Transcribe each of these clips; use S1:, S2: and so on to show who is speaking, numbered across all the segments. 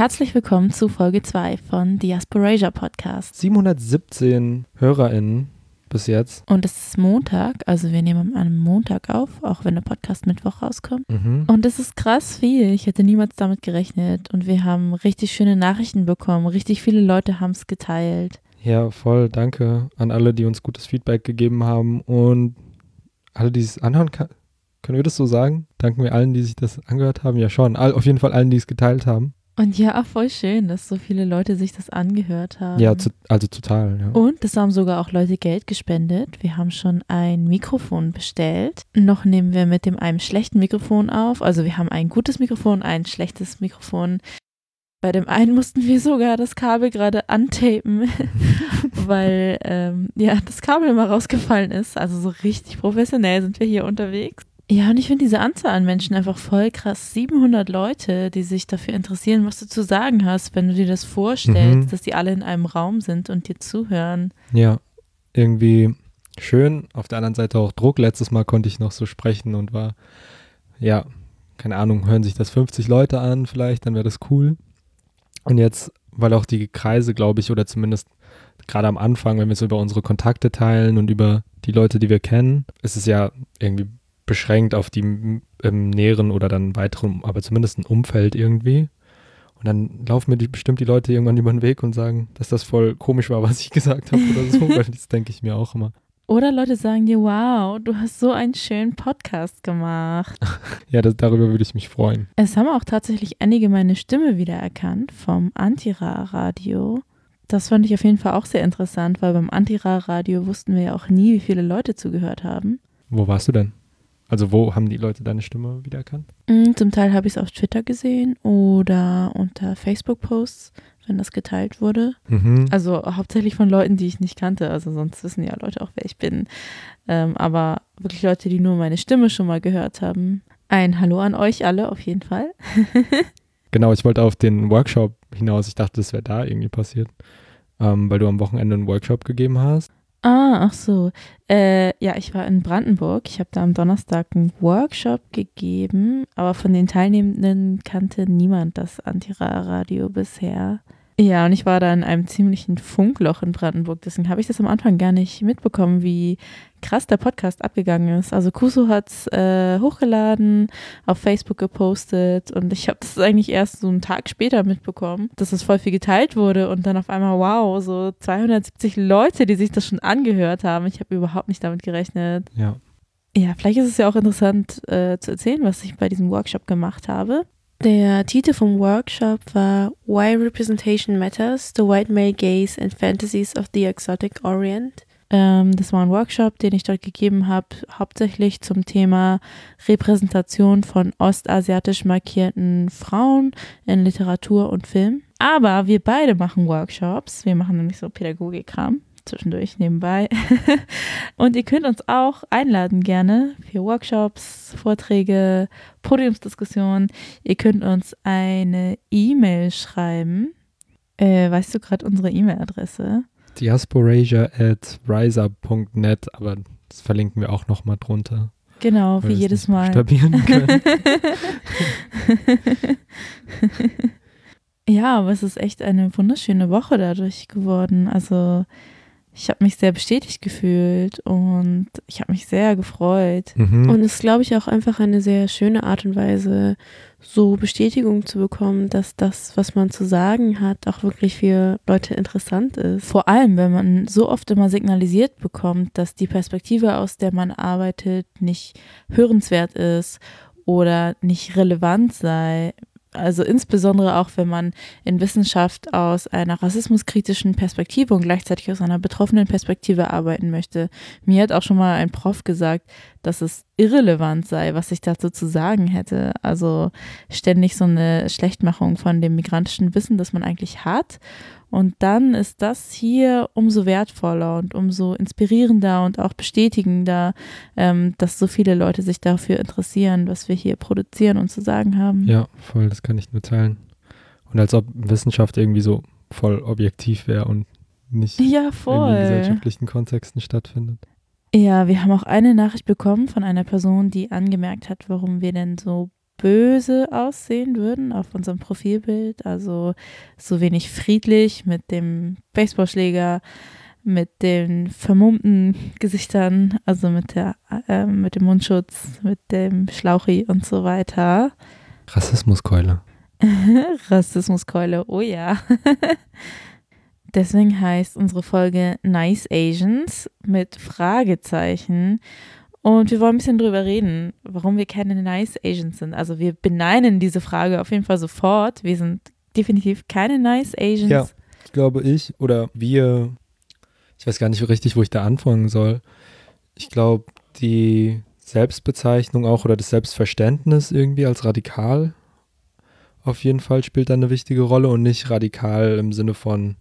S1: Herzlich willkommen zu Folge 2 von Diasporasia Podcast.
S2: 717 HörerInnen bis jetzt.
S1: Und es ist Montag, also wir nehmen an einem Montag auf, auch wenn der Podcast Mittwoch rauskommt.
S2: Mhm.
S1: Und es ist krass viel. Ich hätte niemals damit gerechnet. Und wir haben richtig schöne Nachrichten bekommen. Richtig viele Leute haben es geteilt.
S2: Ja, voll. Danke an alle, die uns gutes Feedback gegeben haben und alle, die es anhören kann. Können wir das so sagen? Danken wir allen, die sich das angehört haben? Ja, schon. All, auf jeden Fall allen, die es geteilt haben.
S1: Und ja, voll schön, dass so viele Leute sich das angehört haben.
S2: Ja, zu, also total. Ja.
S1: Und es haben sogar auch Leute Geld gespendet. Wir haben schon ein Mikrofon bestellt. Noch nehmen wir mit dem einem schlechten Mikrofon auf. Also wir haben ein gutes Mikrofon, ein schlechtes Mikrofon. Bei dem einen mussten wir sogar das Kabel gerade antapen, weil ähm, ja das Kabel immer rausgefallen ist. Also so richtig professionell sind wir hier unterwegs. Ja, und ich finde diese Anzahl an Menschen einfach voll krass. 700 Leute, die sich dafür interessieren, was du zu sagen hast, wenn du dir das vorstellst,
S2: Mhm.
S1: dass die alle in einem Raum sind und dir zuhören.
S2: ja, irgendwie schön. Auf der anderen Seite auch Druck. Letztes Mal konnte ich noch so sprechen und war, ja, keine Ahnung, hören sich das 50 Leute an vielleicht, dann wäre das cool. Und jetzt, weil auch die Kreise, glaube ich, oder zumindest gerade am Anfang, wenn wir so über unsere Kontakte teilen und über die Leute, die wir kennen, ist es ja irgendwie beschränkt auf die im näheren oder dann weiteren, aber zumindest ein Umfeld irgendwie. Und dann laufen mir die, bestimmt die Leute irgendwann über den Weg und sagen, dass das voll komisch war, was ich gesagt habe oder so, weil das denke ich mir auch immer.
S1: Oder Leute sagen dir, wow, du hast so einen schönen Podcast gemacht.
S2: Ja, das, darüber würde ich mich freuen.
S1: Es haben auch tatsächlich einige meine Stimme wiedererkannt vom Antira-Radio. Das fand ich auf jeden Fall auch sehr interessant, weil beim Antira-Radio wussten wir ja auch nie, wie viele Leute zugehört haben.
S2: Wo warst du denn? Also wo haben die Leute deine Stimme wiedererkannt?
S1: Mm, Zum Teil habe ich es auf Twitter gesehen oder unter Facebook-Posts, wenn das geteilt wurde.
S2: Mhm.
S1: Also hauptsächlich von Leuten, die ich nicht kannte. Also sonst wissen ja Leute auch, wer ich bin. Ähm, aber wirklich Leute, die nur meine Stimme schon mal gehört haben. Ein Hallo an euch alle auf jeden Fall.
S2: Genau, ich wollte auf den Workshop hinaus. Ich dachte, das wäre da irgendwie passiert, ähm, weil du am Wochenende einen Workshop gegeben hast.
S1: Ah, ach so. Äh, ja, ich war in Brandenburg. Ich habe da am Donnerstag einen Workshop gegeben, aber von den Teilnehmenden kannte niemand das Antira-Radio bisher. Ja, und ich war da in einem ziemlichen Funkloch in Brandenburg. Deswegen habe ich das am Anfang gar nicht mitbekommen, wie krass der Podcast abgegangen ist. Also Kuso hat es äh, hochgeladen, auf Facebook gepostet und ich habe das eigentlich erst so einen Tag später mitbekommen, dass es voll viel geteilt wurde und dann auf einmal, wow, so 270 Leute, die sich das schon angehört haben. Ich habe überhaupt nicht damit gerechnet.
S2: Ja.
S1: Ja, vielleicht ist es ja auch interessant äh, zu erzählen, was ich bei diesem Workshop gemacht habe. Der Titel vom Workshop war Why Representation Matters, the White Male Gaze and Fantasies of the Exotic Orient. Ähm, das war ein Workshop, den ich dort gegeben habe, hauptsächlich zum Thema Repräsentation von ostasiatisch markierten Frauen in Literatur und Film. Aber wir beide machen Workshops. Wir machen nämlich so Pädagogikkram zwischendurch nebenbei. Und ihr könnt uns auch einladen gerne für Workshops, Vorträge, Podiumsdiskussionen. Ihr könnt uns eine E-Mail schreiben. Äh, weißt du gerade unsere E-Mail-Adresse?
S2: Diasporasia at riser.net, aber das verlinken wir auch nochmal drunter.
S1: Genau, wie jedes Mal.
S2: können.
S1: ja, aber es ist echt eine wunderschöne Woche dadurch geworden. Also ich habe mich sehr bestätigt gefühlt und ich habe mich sehr gefreut.
S2: mhm.
S3: Und es ist, glaube ich, auch einfach eine sehr schöne Art und Weise, so Bestätigung zu bekommen, dass das, was man zu sagen hat, auch wirklich für Leute interessant ist.
S1: Vor allem, wenn man so oft immer signalisiert bekommt, dass die Perspektive, aus der man arbeitet, nicht hörenswert ist oder nicht relevant sei. Also insbesondere auch, wenn man in Wissenschaft aus einer rassismuskritischen Perspektive und gleichzeitig aus einer betroffenen Perspektive arbeiten möchte. Mir hat auch schon mal ein Prof gesagt, dass es irrelevant sei, was ich dazu zu sagen hätte. Also ständig so eine Schlechtmachung von dem migrantischen Wissen, das man eigentlich hat. Und dann ist das hier umso wertvoller und umso inspirierender und auch bestätigender, ähm, dass so viele Leute sich dafür interessieren, was wir hier produzieren und zu sagen haben.
S2: Ja, voll, das kann ich nur teilen. Und als ob Wissenschaft irgendwie so voll objektiv wäre und nicht
S1: Ja,
S2: in gesellschaftlichen Kontexten stattfindet.
S1: Ja, wir haben auch eine Nachricht bekommen von einer Person, die angemerkt hat, warum wir denn so böse aussehen würden auf unserem Profilbild. Also so wenig friedlich mit dem Baseballschläger, mit den vermummten Gesichtern, also mit, der, äh, mit dem Mundschutz, mit dem Schlauchi und so weiter.
S2: Rassismuskeule.
S1: Rassismuskeule, oh ja. Deswegen heißt unsere Folge Nice Asians mit Fragezeichen. Und wir wollen ein bisschen drüber reden, warum wir keine Nice Asians sind. Also wir beneinen diese Frage auf jeden Fall sofort. Wir sind definitiv keine Nice Asians.
S2: Ja, glaube ich oder wir. Ich weiß gar nicht richtig, wo ich da anfangen soll. Ich glaube, die Selbstbezeichnung auch oder das Selbstverständnis irgendwie als radikal auf jeden Fall spielt da eine wichtige Rolle und nicht radikal im Sinne von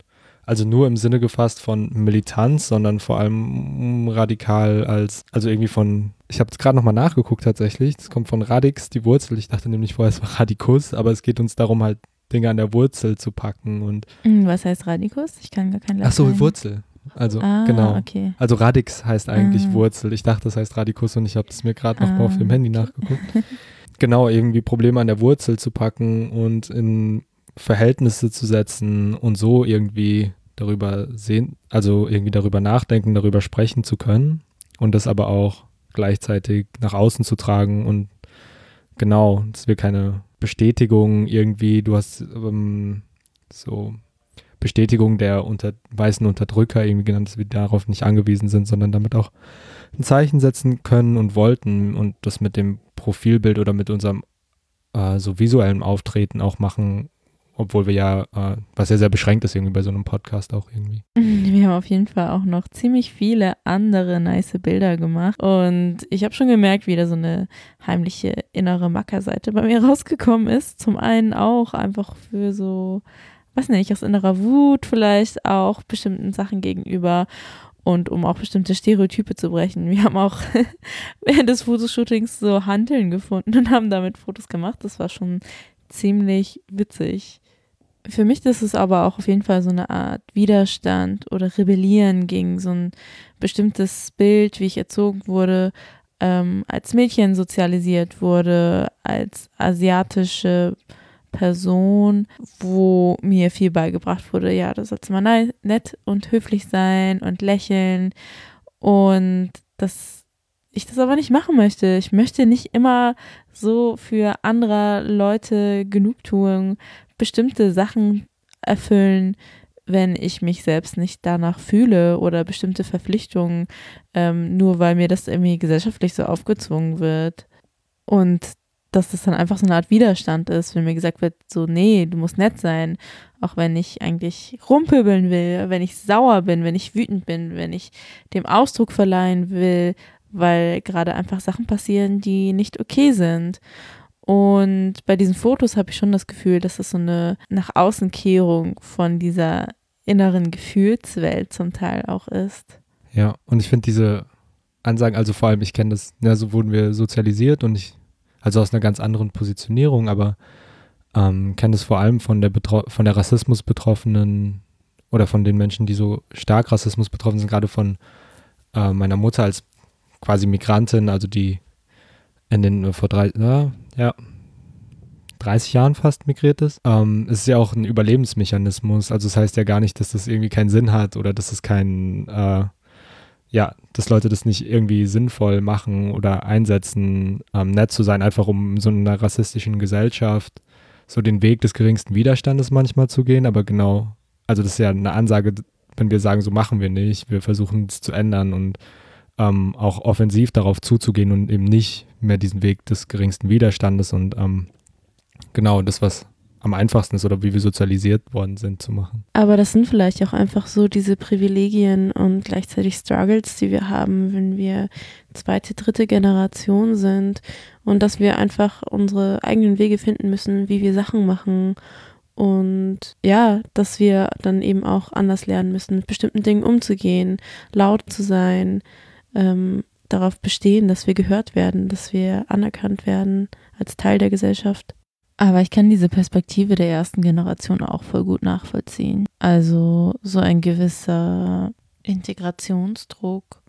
S2: also nur im Sinne gefasst von Militanz, sondern vor allem radikal als, also irgendwie von, ich habe es gerade nochmal nachgeguckt tatsächlich, das kommt von Radix, die Wurzel, ich dachte nämlich vorher, es war Radikus, aber es geht uns darum halt Dinge an der Wurzel zu packen und.
S1: Hm, was heißt Radikus? Ich kann gar kein
S2: Latein. Ach so, Wurzel. Also, ah, genau.
S1: Okay.
S2: Also Radix heißt eigentlich ah. Wurzel. Ich dachte, das heißt Radikus und ich habe es mir gerade noch ah. auf dem Handy nachgeguckt. genau, irgendwie Probleme an der Wurzel zu packen und in Verhältnisse zu setzen und so irgendwie darüber sehen, also irgendwie darüber nachdenken, darüber sprechen zu können und das aber auch gleichzeitig nach außen zu tragen und genau, dass wir keine Bestätigung irgendwie, du hast ähm, so Bestätigung der unter, weißen Unterdrücker irgendwie genannt, dass wir darauf nicht angewiesen sind, sondern damit auch ein Zeichen setzen können und wollten und das mit dem Profilbild oder mit unserem äh, so visuellen Auftreten auch machen obwohl wir ja, äh, was ja sehr beschränkt ist irgendwie bei so einem Podcast auch irgendwie.
S1: Wir haben auf jeden Fall auch noch ziemlich viele andere nice Bilder gemacht und ich habe schon gemerkt, wie da so eine heimliche innere Mackerseite bei mir rausgekommen ist. Zum einen auch einfach für so, was nicht, aus innerer Wut vielleicht auch bestimmten Sachen gegenüber und um auch bestimmte Stereotype zu brechen. Wir haben auch während des Fotoshootings so Hanteln gefunden und haben damit Fotos gemacht. Das war schon ziemlich witzig. Für mich ist es aber auch auf jeden Fall so eine Art Widerstand oder Rebellieren gegen so ein bestimmtes Bild, wie ich erzogen wurde, ähm, als Mädchen sozialisiert wurde, als asiatische Person, wo mir viel beigebracht wurde, ja, du sollst mal nett und höflich sein und lächeln und dass ich das aber nicht machen möchte. Ich möchte nicht immer so für andere Leute Genugtuung bestimmte Sachen erfüllen, wenn ich mich selbst nicht danach fühle oder bestimmte Verpflichtungen, ähm, nur weil mir das irgendwie gesellschaftlich so aufgezwungen wird. Und dass das dann einfach so eine Art Widerstand ist, wenn mir gesagt wird, so, nee, du musst nett sein, auch wenn ich eigentlich rumpöbeln will, wenn ich sauer bin, wenn ich wütend bin, wenn ich dem Ausdruck verleihen will, weil gerade einfach Sachen passieren, die nicht okay sind. Und bei diesen Fotos habe ich schon das Gefühl, dass es so eine nach Außenkehrung von dieser inneren Gefühlswelt zum Teil auch ist.
S2: Ja, und ich finde diese Ansagen, also vor allem, ich kenne das, ja, so wurden wir sozialisiert und ich, also aus einer ganz anderen Positionierung, aber ähm, kenne das vor allem von der, Betro von der Rassismus betroffenen oder von den Menschen, die so stark Rassismus betroffen sind, gerade von äh, meiner Mutter als quasi Migrantin, also die in den vor drei, ja, ja, 30 Jahren fast migriert ist. Ähm, es ist ja auch ein Überlebensmechanismus. Also es das heißt ja gar nicht, dass das irgendwie keinen Sinn hat oder dass es kein, äh, ja, dass Leute das nicht irgendwie sinnvoll machen oder einsetzen, ähm, nett zu sein, einfach um so einer rassistischen Gesellschaft so den Weg des geringsten Widerstandes manchmal zu gehen. Aber genau, also das ist ja eine Ansage, wenn wir sagen, so machen wir nicht, wir versuchen es zu ändern und ähm, auch offensiv darauf zuzugehen und eben nicht mehr diesen Weg des geringsten Widerstandes und ähm, genau das, was am einfachsten ist oder wie wir sozialisiert worden sind, zu machen.
S1: Aber das sind vielleicht auch einfach so diese Privilegien und gleichzeitig Struggles, die wir haben, wenn wir zweite, dritte Generation sind und dass wir einfach unsere eigenen Wege finden müssen, wie wir Sachen machen und ja, dass wir dann eben auch anders lernen müssen, mit bestimmten Dingen umzugehen, laut zu sein, ähm, darauf bestehen, dass wir gehört werden, dass wir anerkannt werden als Teil der Gesellschaft. Aber ich kann diese Perspektive der ersten Generation auch voll gut nachvollziehen. Also so ein gewisser Integrationsdruck.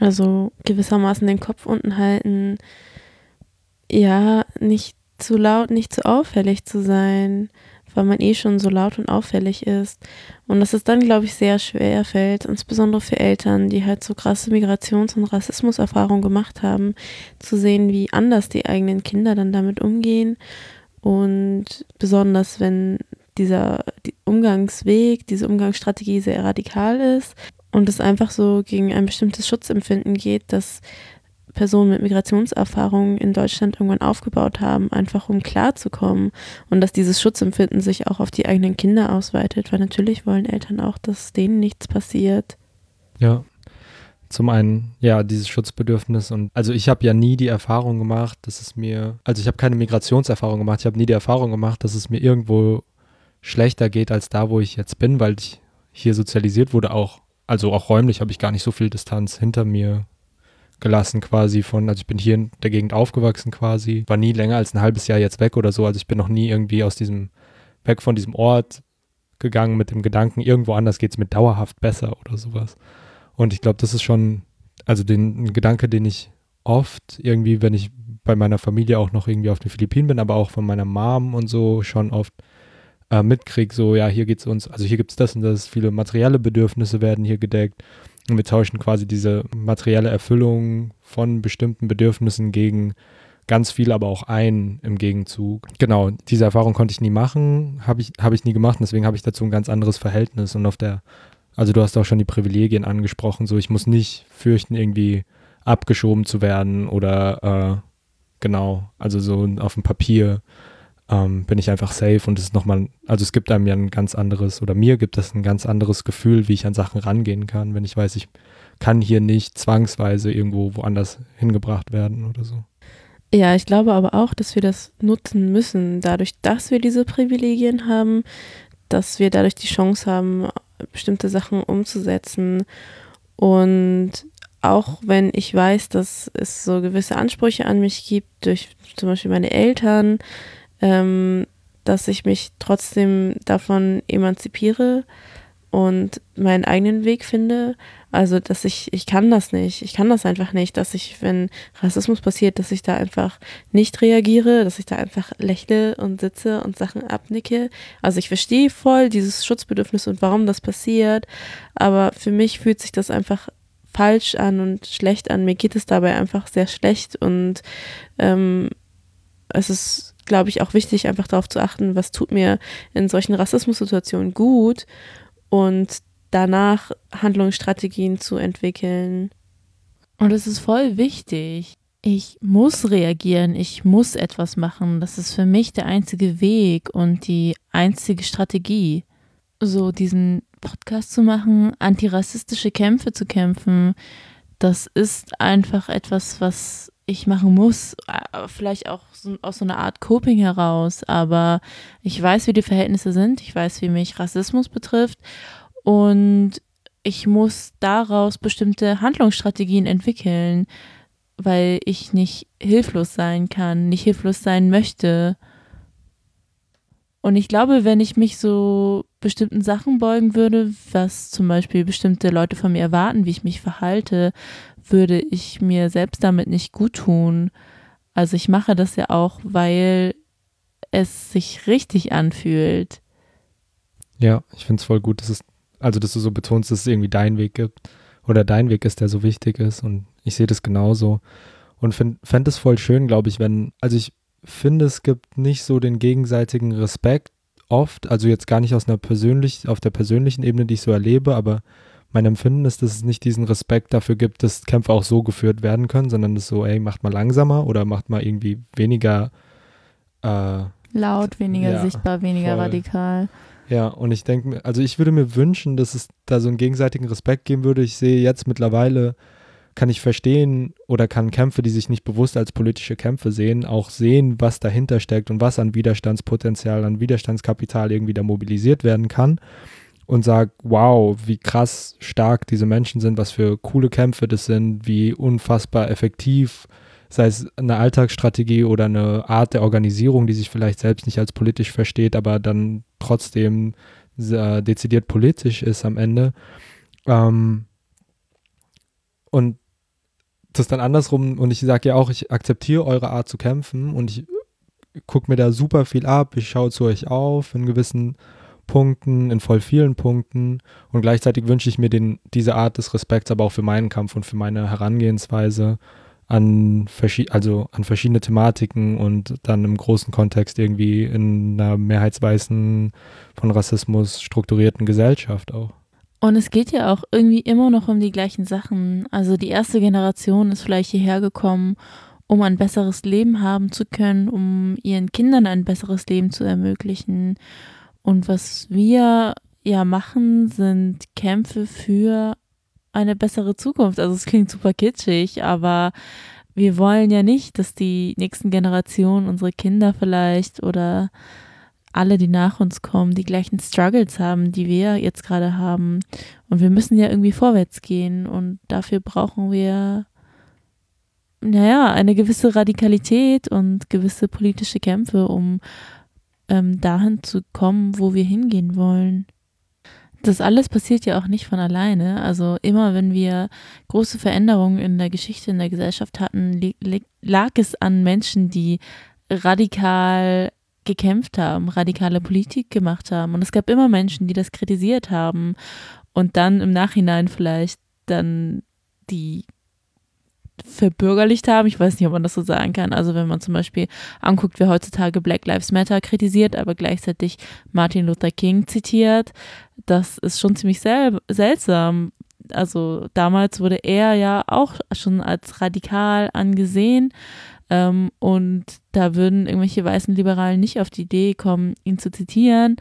S1: Also gewissermaßen den Kopf unten halten. Ja, nicht
S3: zu laut, nicht zu auffällig zu sein, weil man eh schon so laut und auffällig ist. Und dass es dann, glaube ich, sehr schwer fällt, insbesondere für Eltern, die halt so krasse Migrations- und Rassismuserfahrungen gemacht haben, zu sehen, wie anders die eigenen Kinder dann damit umgehen. Und besonders, wenn dieser die Umgangsweg, diese Umgangsstrategie sehr radikal ist und es einfach so gegen ein bestimmtes Schutzempfinden geht, dass Personen mit Migrationserfahrungen in Deutschland irgendwann aufgebaut haben, einfach um klarzukommen und dass dieses Schutzempfinden sich auch auf die eigenen Kinder ausweitet, weil natürlich wollen Eltern auch, dass denen nichts passiert.
S2: Ja. Zum einen, ja, dieses Schutzbedürfnis und also ich habe ja nie die Erfahrung gemacht, dass es mir, also ich habe keine Migrationserfahrung gemacht, ich habe nie die Erfahrung gemacht, dass es mir irgendwo schlechter geht als da, wo ich jetzt bin, weil ich hier sozialisiert wurde, auch, also auch räumlich habe ich gar nicht so viel Distanz hinter mir gelassen quasi von, also ich bin hier in der Gegend aufgewachsen quasi, war nie länger als ein halbes Jahr jetzt weg oder so, also ich bin noch nie irgendwie aus diesem, weg von diesem Ort gegangen mit dem Gedanken, irgendwo anders geht es mir dauerhaft besser oder sowas. Und ich glaube, das ist schon, also den Gedanke, den ich oft irgendwie, wenn ich bei meiner Familie auch noch irgendwie auf den Philippinen bin, aber auch von meiner Mom und so schon oft äh, mitkriege, so ja, hier geht es uns, also hier gibt es das und das, viele materielle Bedürfnisse werden hier gedeckt und wir tauschen quasi diese materielle Erfüllung von bestimmten Bedürfnissen gegen ganz viel, aber auch ein im Gegenzug. Genau, diese Erfahrung konnte ich nie machen, habe ich, hab ich nie gemacht deswegen habe ich dazu ein ganz anderes Verhältnis. Und auf der, also du hast auch schon die Privilegien angesprochen, so ich muss nicht fürchten, irgendwie abgeschoben zu werden oder äh, genau, also so auf dem Papier ähm, bin ich einfach safe und es ist nochmal, also es gibt einem ja ein ganz anderes, oder mir gibt es ein ganz anderes Gefühl, wie ich an Sachen rangehen kann, wenn ich weiß, ich kann hier nicht zwangsweise irgendwo woanders hingebracht werden oder so.
S3: Ja, ich glaube aber auch, dass wir das nutzen müssen, dadurch, dass wir diese Privilegien haben, dass wir dadurch die Chance haben, bestimmte Sachen umzusetzen. Und auch wenn ich weiß, dass es so gewisse Ansprüche an mich gibt, durch zum Beispiel meine Eltern, ähm, dass ich mich trotzdem davon emanzipiere und meinen eigenen Weg finde. Also, dass ich, ich kann das nicht. Ich kann das einfach nicht, dass ich, wenn Rassismus passiert, dass ich da einfach nicht reagiere, dass ich da einfach lächle und sitze und Sachen abnicke. Also, ich verstehe voll dieses Schutzbedürfnis und warum das passiert, aber für mich fühlt sich das einfach falsch an und schlecht an. Mir geht es dabei einfach sehr schlecht und ähm, es ist glaube ich, auch wichtig, einfach darauf zu achten, was tut mir in solchen Rassismussituationen gut und danach Handlungsstrategien zu entwickeln.
S1: Und es ist voll wichtig. Ich muss reagieren, ich muss etwas machen. Das ist für mich der einzige Weg und die einzige Strategie. So diesen Podcast zu machen, antirassistische Kämpfe zu kämpfen, das ist einfach etwas, was ich machen muss, äh, vielleicht auch so, aus so einer Art Coping heraus, aber ich weiß, wie die Verhältnisse sind, ich weiß, wie mich Rassismus betrifft. Und ich muss daraus bestimmte Handlungsstrategien entwickeln, weil ich nicht hilflos sein kann, nicht hilflos sein möchte. Und ich glaube, wenn ich mich so bestimmten Sachen beugen würde, was zum Beispiel bestimmte Leute von mir erwarten, wie ich mich verhalte, würde ich mir selbst damit nicht gut tun. Also ich mache das ja auch, weil es sich richtig anfühlt.
S2: Ja, ich finde es voll gut, dass es, also dass du so betonst, dass es irgendwie deinen Weg gibt oder dein Weg ist, der so wichtig ist. Und ich sehe das genauso. Und fände es voll schön, glaube ich, wenn, also ich finde, es gibt nicht so den gegenseitigen Respekt oft, also jetzt gar nicht aus einer persönlich, auf der persönlichen Ebene, die ich so erlebe, aber mein Empfinden ist, dass es nicht diesen Respekt dafür gibt, dass Kämpfe auch so geführt werden können, sondern das so, ey, macht mal langsamer oder macht mal irgendwie weniger
S1: äh, laut, weniger ja, sichtbar, weniger voll. radikal.
S2: Ja, und ich denke mir, also ich würde mir wünschen, dass es da so einen gegenseitigen Respekt geben würde. Ich sehe jetzt mittlerweile, kann ich verstehen oder kann Kämpfe, die sich nicht bewusst als politische Kämpfe sehen, auch sehen, was dahinter steckt und was an Widerstandspotenzial, an Widerstandskapital irgendwie da mobilisiert werden kann und sage, wow, wie krass stark diese Menschen sind, was für coole Kämpfe das sind, wie unfassbar effektiv, sei es eine Alltagsstrategie oder eine Art der Organisierung, die sich vielleicht selbst nicht als politisch versteht, aber dann trotzdem äh, dezidiert politisch ist am Ende. Ähm, und das dann andersrum, und ich sage ja auch, ich akzeptiere eure Art zu kämpfen und ich gucke mir da super viel ab, ich schaue zu euch auf in gewissen Punkten, in voll vielen Punkten und gleichzeitig wünsche ich mir den, diese Art des Respekts aber auch für meinen Kampf und für meine Herangehensweise an, also an verschiedene Thematiken und dann im großen Kontext irgendwie in einer mehrheitsweißen, von Rassismus strukturierten Gesellschaft auch.
S1: Und es geht ja auch irgendwie immer noch um die gleichen Sachen. Also die erste Generation ist vielleicht hierher gekommen, um ein besseres Leben haben zu können, um ihren Kindern ein besseres Leben zu ermöglichen. Und was wir ja machen, sind Kämpfe für eine bessere Zukunft. Also es klingt super kitschig, aber wir wollen ja nicht, dass die nächsten Generationen, unsere Kinder vielleicht oder alle, die nach uns kommen, die gleichen Struggles haben, die wir jetzt gerade haben. Und wir müssen ja irgendwie vorwärts gehen und dafür brauchen wir, naja, eine gewisse Radikalität und gewisse politische Kämpfe, um ähm, dahin zu kommen, wo wir hingehen wollen. Das alles passiert ja auch nicht von alleine. Also immer, wenn wir große Veränderungen in der Geschichte, in der Gesellschaft hatten, lag es an Menschen, die radikal gekämpft haben, radikale Politik gemacht haben. Und es gab immer Menschen, die das kritisiert haben und dann im Nachhinein vielleicht dann die verbürgerlicht haben. Ich weiß nicht, ob man das so sagen kann. Also wenn man zum Beispiel anguckt, wer heutzutage Black Lives Matter kritisiert, aber gleichzeitig Martin Luther King zitiert, das ist schon ziemlich sel seltsam. Also damals wurde er ja auch schon als radikal angesehen. Ähm, und da würden irgendwelche weißen Liberalen nicht auf die Idee kommen, ihn zu zitieren.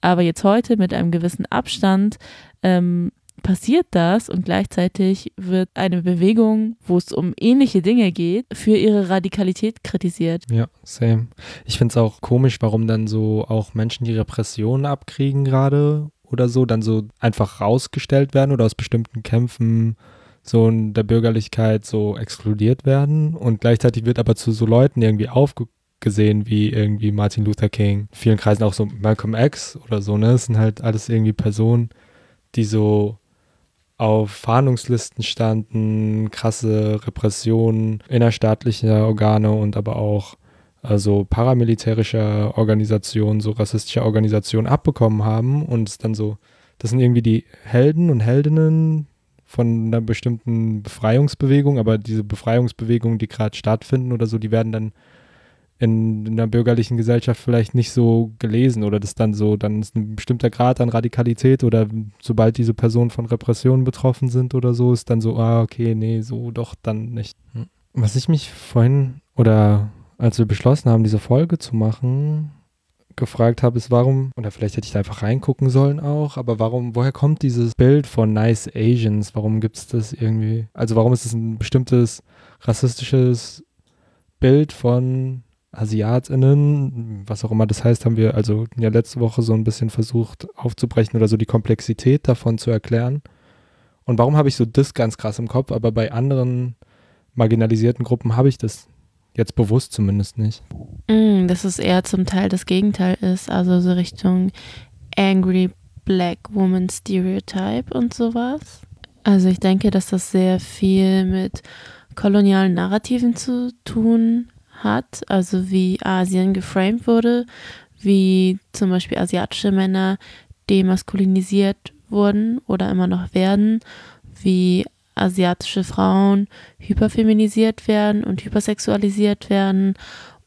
S1: Aber jetzt heute mit einem gewissen Abstand ähm, passiert das und gleichzeitig wird eine Bewegung, wo es um ähnliche Dinge geht, für ihre Radikalität kritisiert.
S2: Ja, same. Ich finde es auch komisch, warum dann so auch Menschen, die Repressionen abkriegen gerade oder so, dann so einfach rausgestellt werden oder aus bestimmten Kämpfen so in der Bürgerlichkeit so exkludiert werden. Und gleichzeitig wird aber zu so Leuten irgendwie aufgesehen wie irgendwie Martin Luther King, in vielen Kreisen auch so Malcolm X oder so, ne? Das sind halt alles irgendwie Personen, die so auf Fahndungslisten standen, krasse Repressionen innerstaatlicher Organe und aber auch also paramilitärischer Organisationen, so rassistischer Organisationen abbekommen haben. Und es dann so, das sind irgendwie die Helden und Heldinnen von einer bestimmten Befreiungsbewegung, aber diese Befreiungsbewegungen, die gerade stattfinden oder so, die werden dann in, in einer bürgerlichen Gesellschaft vielleicht nicht so gelesen oder das dann so, dann ist ein bestimmter Grad an Radikalität oder sobald diese Personen von Repressionen betroffen sind oder so, ist dann so, ah, okay, nee, so doch dann nicht. Hm. Was ich mich vorhin oder als wir beschlossen haben, diese Folge zu machen, gefragt habe, ist warum, oder vielleicht hätte ich da einfach reingucken sollen auch, aber warum, woher kommt dieses Bild von Nice Asians? Warum gibt es das irgendwie? Also warum ist es ein bestimmtes rassistisches Bild von AsiatInnen, was auch immer das heißt, haben wir also ja letzte Woche so ein bisschen versucht aufzubrechen oder so die Komplexität davon zu erklären. Und warum habe ich so das ganz krass im Kopf, aber bei anderen marginalisierten Gruppen habe ich das Jetzt bewusst zumindest nicht.
S1: Mm, dass es eher zum Teil das Gegenteil ist, also so Richtung Angry Black Woman Stereotype und sowas. Also ich denke, dass das sehr viel mit kolonialen Narrativen zu tun hat, also wie Asien geframed wurde, wie zum Beispiel asiatische Männer demaskulinisiert wurden oder immer noch werden, wie asiatische Frauen hyperfeminisiert werden und hypersexualisiert werden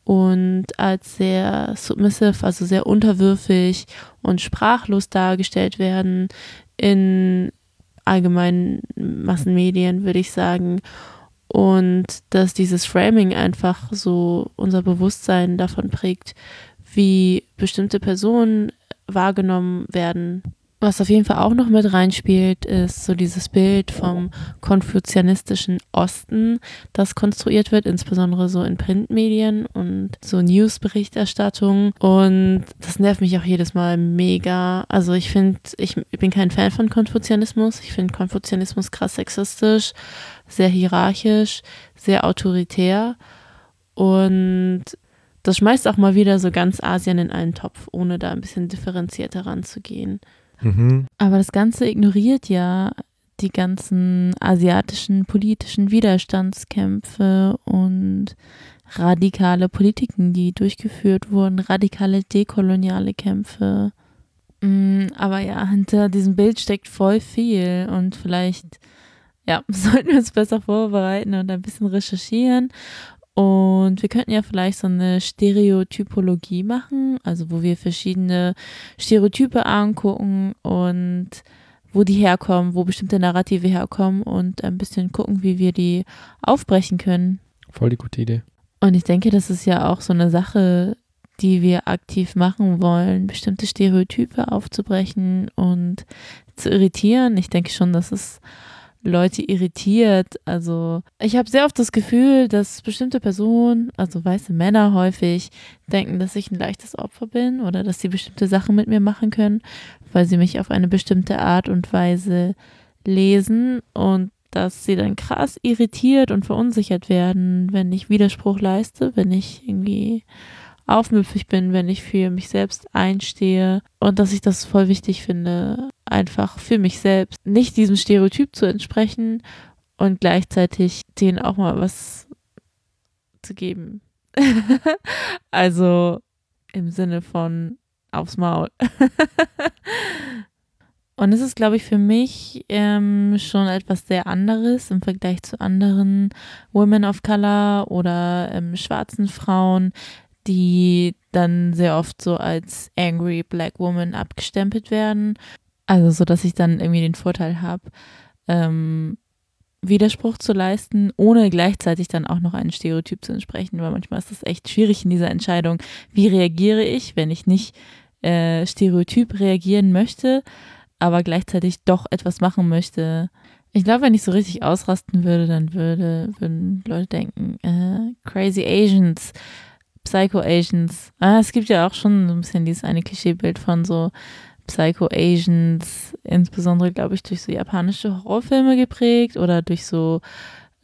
S1: und als sehr submissive, also sehr unterwürfig und sprachlos dargestellt werden in allgemeinen Massenmedien, würde ich sagen. Und dass dieses Framing einfach so unser Bewusstsein davon prägt, wie bestimmte Personen wahrgenommen werden was auf jeden Fall auch noch mit reinspielt, ist so dieses Bild vom konfuzianistischen Osten, das konstruiert wird, insbesondere so in Printmedien und so Newsberichterstattung. Und das nervt mich auch jedes Mal mega. Also ich finde, ich bin kein Fan von Konfuzianismus. Ich finde Konfuzianismus krass sexistisch, sehr hierarchisch, sehr autoritär. Und das schmeißt auch mal wieder so ganz Asien in einen Topf, ohne da ein bisschen differenzierter ranzugehen. Mhm. Aber das Ganze ignoriert ja die ganzen asiatischen politischen Widerstandskämpfe und radikale Politiken, die durchgeführt wurden, radikale dekoloniale Kämpfe. Mm, aber ja, hinter diesem Bild steckt voll viel und vielleicht, ja, sollten wir uns besser vorbereiten und ein bisschen recherchieren. Und wir könnten ja vielleicht so eine Stereotypologie machen, also wo wir verschiedene Stereotype angucken und wo die herkommen, wo bestimmte Narrative herkommen und ein bisschen gucken, wie wir die aufbrechen können.
S2: Voll die gute Idee.
S1: Und ich denke, das ist ja auch so eine Sache, die wir aktiv machen wollen, bestimmte Stereotype aufzubrechen und zu irritieren. Ich denke schon, dass es Leute irritiert. Also ich habe sehr oft das Gefühl, dass bestimmte Personen, also weiße Männer häufig, denken, dass ich ein leichtes Opfer bin oder dass sie bestimmte Sachen mit mir machen können, weil sie mich auf eine bestimmte Art und Weise lesen und dass sie dann krass irritiert und verunsichert werden, wenn ich Widerspruch leiste, wenn ich irgendwie aufmüpfig bin, wenn ich für mich selbst einstehe und dass ich das voll wichtig finde, einfach für mich selbst nicht diesem Stereotyp zu entsprechen und gleichzeitig denen auch mal was zu geben. also im Sinne von aufs Maul. Und es ist, glaube ich, für mich ähm, schon etwas sehr anderes im Vergleich zu anderen Women of Color oder ähm, schwarzen Frauen, die dann sehr oft so als angry black woman abgestempelt werden. Also so, dass ich dann irgendwie den Vorteil habe, ähm, Widerspruch zu leisten, ohne gleichzeitig dann auch noch einen Stereotyp zu entsprechen, weil manchmal ist das echt schwierig in dieser Entscheidung. Wie reagiere ich, wenn ich nicht äh, stereotyp reagieren möchte, aber gleichzeitig doch etwas machen möchte. Ich glaube, wenn ich so richtig ausrasten würde, dann würde, würden Leute denken, äh, crazy Asians, Psycho Asians. Ah, es gibt ja auch schon so ein bisschen dieses eine Klischeebild von so Psycho Asians, insbesondere, glaube ich, durch so japanische Horrorfilme geprägt oder durch so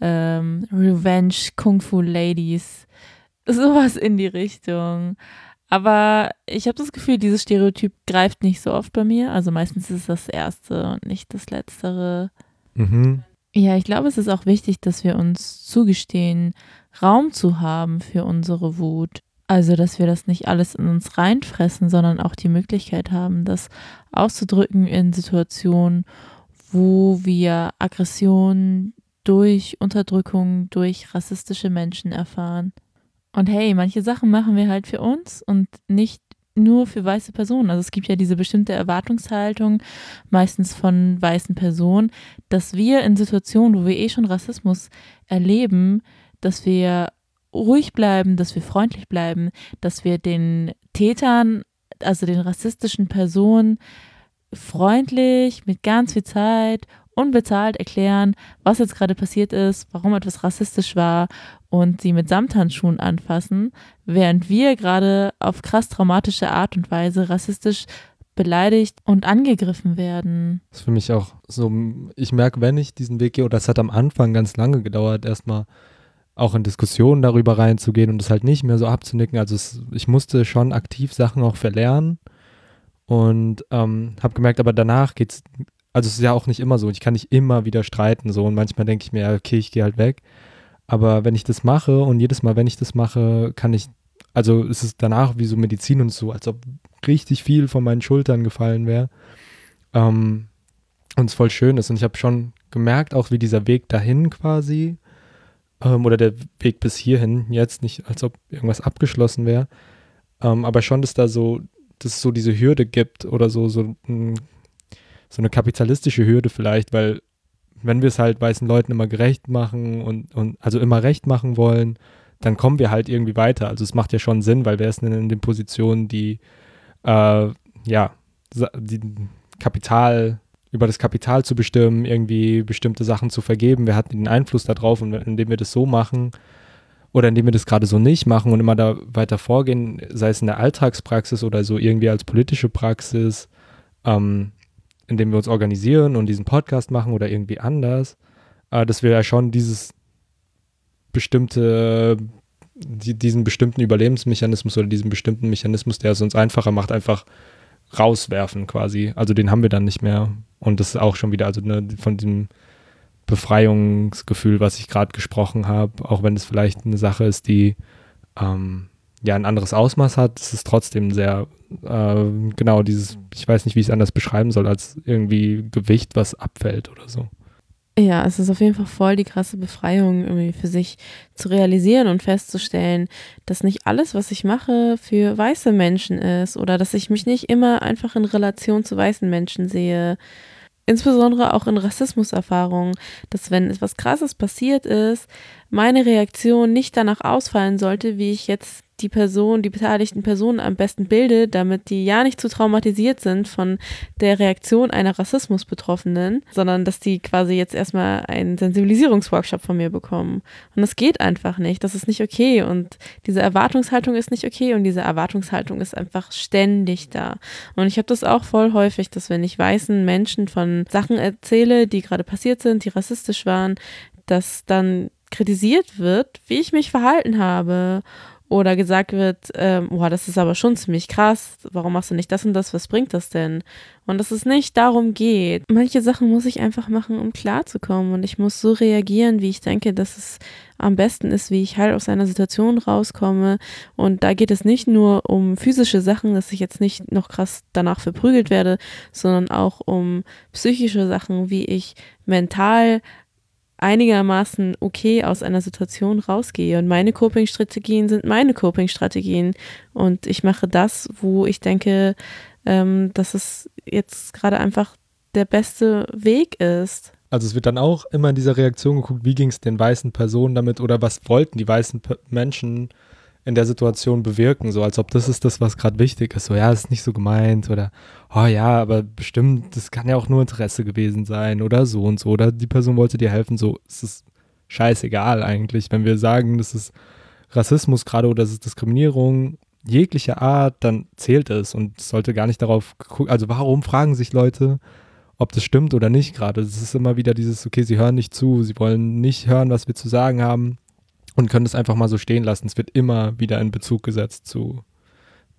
S1: ähm, Revenge Kung Fu Ladies. Sowas in die Richtung. Aber ich habe das Gefühl, dieses Stereotyp greift nicht so oft bei mir. Also meistens ist es das Erste und nicht das Letztere. Mhm. Ja, ich glaube, es ist auch wichtig, dass wir uns zugestehen, Raum zu haben für unsere Wut. Also, dass wir das nicht alles in uns reinfressen, sondern auch die Möglichkeit haben, das auszudrücken in Situationen, wo wir Aggression durch Unterdrückung, durch rassistische Menschen erfahren. Und hey, manche Sachen machen wir halt für uns und nicht nur für weiße Personen. Also es gibt ja diese bestimmte Erwartungshaltung, meistens von weißen Personen, dass wir in Situationen, wo wir eh schon Rassismus erleben, dass wir ruhig bleiben, dass wir freundlich bleiben, dass wir den Tätern, also den rassistischen Personen, freundlich, mit ganz viel Zeit, unbezahlt erklären, was jetzt gerade passiert ist, warum etwas rassistisch war und sie mit Samthandschuhen anfassen, während wir gerade auf krass traumatische Art und Weise rassistisch beleidigt und angegriffen werden.
S2: Das ist für mich auch so, ich merke, wenn ich diesen Weg gehe, oder es hat am Anfang ganz lange gedauert, erstmal auch in Diskussionen darüber reinzugehen und es halt nicht mehr so abzunicken. Also es, ich musste schon aktiv Sachen auch verlernen und ähm, habe gemerkt, aber danach geht es, also es ist ja auch nicht immer so. Ich kann nicht immer wieder streiten so und manchmal denke ich mir, okay, ich gehe halt weg. Aber wenn ich das mache und jedes Mal, wenn ich das mache, kann ich, also ist es danach wie so Medizin und so, als ob richtig viel von meinen Schultern gefallen wäre. Ähm, und es voll schön ist. Und ich habe schon gemerkt, auch wie dieser Weg dahin quasi, ähm, oder der Weg bis hierhin, jetzt nicht, als ob irgendwas abgeschlossen wäre, ähm, aber schon, dass da so, dass es so diese Hürde gibt oder so, so, so eine kapitalistische Hürde vielleicht, weil wenn wir es halt weißen Leuten immer gerecht machen und, und also immer recht machen wollen, dann kommen wir halt irgendwie weiter. Also es macht ja schon Sinn, weil wer ist denn in den Positionen, die äh, ja, die Kapital, über das Kapital zu bestimmen, irgendwie bestimmte Sachen zu vergeben, wer hat den Einfluss darauf und indem wir das so machen oder indem wir das gerade so nicht machen und immer da weiter vorgehen, sei es in der Alltagspraxis oder so irgendwie als politische Praxis, ähm, indem wir uns organisieren und diesen Podcast machen oder irgendwie anders, äh, dass wir ja schon dieses bestimmte, die, diesen bestimmten Überlebensmechanismus oder diesen bestimmten Mechanismus, der es uns einfacher macht, einfach rauswerfen quasi. Also den haben wir dann nicht mehr. Und das ist auch schon wieder, also ne, von diesem Befreiungsgefühl, was ich gerade gesprochen habe, auch wenn es vielleicht eine Sache ist, die ähm, ja ein anderes Ausmaß hat, ist es trotzdem sehr, äh, genau dieses, ich weiß nicht, wie ich es anders beschreiben soll, als irgendwie Gewicht, was abfällt oder so.
S1: Ja, es ist auf jeden Fall voll die krasse Befreiung, irgendwie für sich zu realisieren und festzustellen, dass nicht alles, was ich mache, für weiße Menschen ist oder dass ich mich nicht immer einfach in Relation zu weißen Menschen sehe. Insbesondere auch in Rassismuserfahrungen, dass wenn etwas Krasses passiert ist, meine Reaktion nicht danach ausfallen sollte, wie ich jetzt die Person, die beteiligten Personen am besten bilde, damit die ja nicht zu traumatisiert sind von der Reaktion einer Rassismusbetroffenen, sondern dass die quasi jetzt erstmal einen Sensibilisierungsworkshop von mir bekommen. Und das geht einfach nicht. Das ist nicht okay. Und diese Erwartungshaltung ist nicht okay. Und diese Erwartungshaltung ist einfach ständig da. Und ich habe das auch voll häufig, dass wenn ich weißen Menschen von Sachen erzähle, die gerade passiert sind, die rassistisch waren, dass dann kritisiert wird, wie ich mich verhalten habe. Oder gesagt wird, ähm, boah, das ist aber schon ziemlich krass, warum machst du nicht das und das, was bringt das denn? Und dass es nicht darum geht. Manche Sachen muss ich einfach machen, um klarzukommen. Und ich muss so reagieren, wie ich denke, dass es am besten ist, wie ich halt aus einer Situation rauskomme. Und da geht es nicht nur um physische Sachen, dass ich jetzt nicht noch krass danach verprügelt werde, sondern auch um psychische Sachen, wie ich mental einigermaßen okay aus einer Situation rausgehe. Und meine Coping-Strategien sind meine Coping-Strategien. Und ich mache das, wo ich denke, ähm, dass es jetzt gerade einfach der beste Weg ist.
S2: Also es wird dann auch immer in dieser Reaktion geguckt, wie ging es den weißen Personen damit oder was wollten die weißen Menschen in der Situation bewirken, so als ob das ist das, was gerade wichtig ist. So, ja, ist nicht so gemeint oder, oh ja, aber bestimmt, das kann ja auch nur Interesse gewesen sein oder so und so oder die Person wollte dir helfen, so, es ist scheißegal eigentlich. Wenn wir sagen, das ist Rassismus gerade oder das ist Diskriminierung jeglicher Art, dann zählt es und sollte gar nicht darauf gucken, also warum fragen sich Leute, ob das stimmt oder nicht gerade. Es ist immer wieder dieses, okay, sie hören nicht zu, sie wollen nicht hören, was wir zu sagen haben und können es einfach mal so stehen lassen. Es wird immer wieder in Bezug gesetzt zu,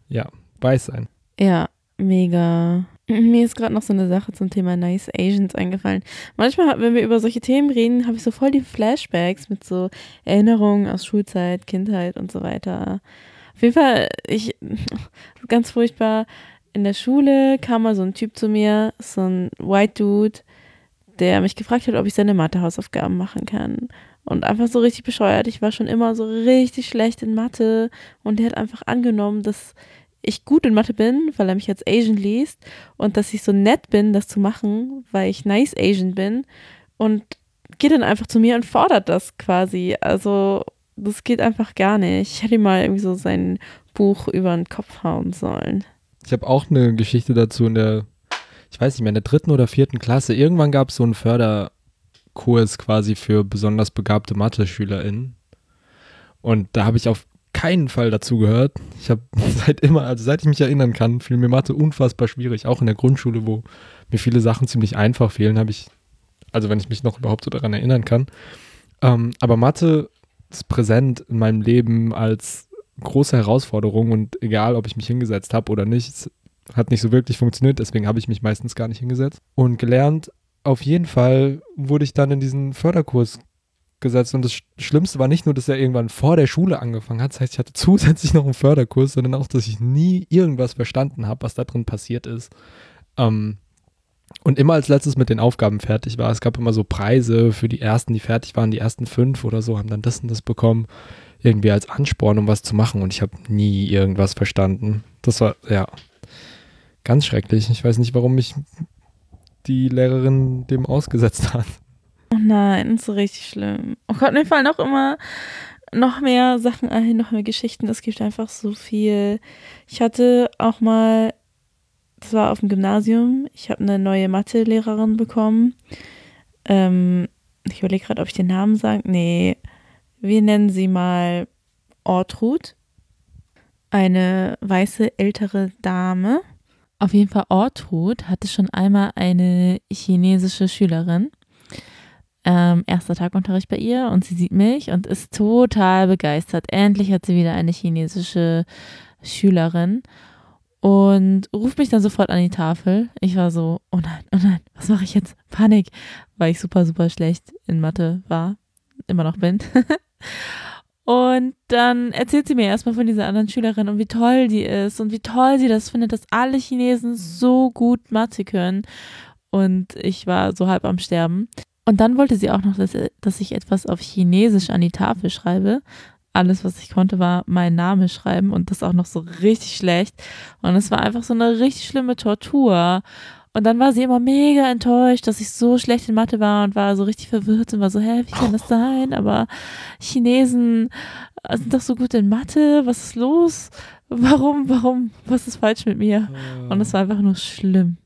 S2: ja, weiß sein.
S1: Ja, mega. Mir ist gerade noch so eine Sache zum Thema Nice Asians eingefallen. Manchmal, wenn wir über solche Themen reden, habe ich so voll die Flashbacks mit so Erinnerungen aus Schulzeit, Kindheit und so weiter. Auf jeden Fall, ich, ganz furchtbar, in der Schule kam mal so ein Typ zu mir, so ein White Dude, der mich gefragt hat, ob ich seine Mathehausaufgaben machen kann. Und einfach so richtig bescheuert. Ich war schon immer so richtig schlecht in Mathe und der hat einfach angenommen, dass ich gut in Mathe bin, weil er mich als Asian liest und dass ich so nett bin, das zu machen, weil ich nice Asian bin und geht dann einfach zu mir und fordert das quasi. Also das geht einfach gar nicht. Ich hätte ihm mal irgendwie so sein Buch über den Kopf hauen sollen.
S2: Ich habe auch eine Geschichte dazu in der, ich weiß nicht mehr, in der dritten oder vierten Klasse. Irgendwann gab es so einen Förder, Kurs quasi für besonders begabte Mathe-SchülerInnen. Und da habe ich auf keinen Fall dazu gehört. Ich habe seit immer, also seit ich mich erinnern kann, fiel mir Mathe unfassbar schwierig. Auch in der Grundschule, wo mir viele Sachen ziemlich einfach fehlen, habe ich, also wenn ich mich noch überhaupt so daran erinnern kann. Ähm, aber Mathe ist präsent in meinem Leben als große Herausforderung und egal, ob ich mich hingesetzt habe oder nicht, es hat nicht so wirklich funktioniert, deswegen habe ich mich meistens gar nicht hingesetzt. Und gelernt auf jeden Fall wurde ich dann in diesen Förderkurs gesetzt und das Schlimmste war nicht nur, dass er irgendwann vor der Schule angefangen hat, das heißt, ich hatte zusätzlich noch einen Förderkurs, sondern auch, dass ich nie irgendwas verstanden habe, was da drin passiert ist. Ähm, und immer als letztes mit den Aufgaben fertig war. Es gab immer so Preise für die ersten, die fertig waren, die ersten fünf oder so, haben dann das und das bekommen, irgendwie als Ansporn, um was zu machen. Und ich habe nie irgendwas verstanden. Das war, ja, ganz schrecklich. Ich weiß nicht, warum ich die Lehrerin dem ausgesetzt hat.
S1: Oh nein, ist so richtig schlimm. Oh Gott, mir fallen auch immer noch mehr Sachen ein, noch mehr Geschichten. Es gibt einfach so viel. Ich hatte auch mal, das war auf dem Gymnasium, ich habe eine neue Mathe-Lehrerin bekommen. Ähm, ich überlege gerade, ob ich den Namen sage. Nee, wir nennen sie mal Ortrud. Eine weiße ältere Dame.
S4: Auf jeden Fall Ortrud hatte schon einmal eine chinesische Schülerin. Ähm, erster Tagunterricht bei ihr und sie sieht mich und ist total begeistert. Endlich hat sie wieder eine chinesische Schülerin und ruft mich dann sofort an die Tafel. Ich war so, oh nein, oh nein, was mache ich jetzt? Panik, weil ich super, super schlecht in Mathe war, immer noch bin.
S1: Und dann erzählt sie mir erstmal von dieser anderen Schülerin und wie toll die ist und wie toll sie das findet, dass alle Chinesen so gut Mathe können. Und ich war so halb am Sterben. Und dann wollte sie auch noch, dass, dass ich etwas auf Chinesisch an die Tafel schreibe. Alles, was ich konnte, war mein Name schreiben und das auch noch so richtig schlecht. Und es war einfach so eine richtig schlimme Tortur. Und dann war sie immer mega enttäuscht, dass ich so schlecht in Mathe war und war so richtig verwirrt und war so, hä, wie kann das sein? Aber Chinesen sind doch so gut in Mathe, was ist los? Warum, warum, was ist falsch mit mir? Und es war einfach nur schlimm.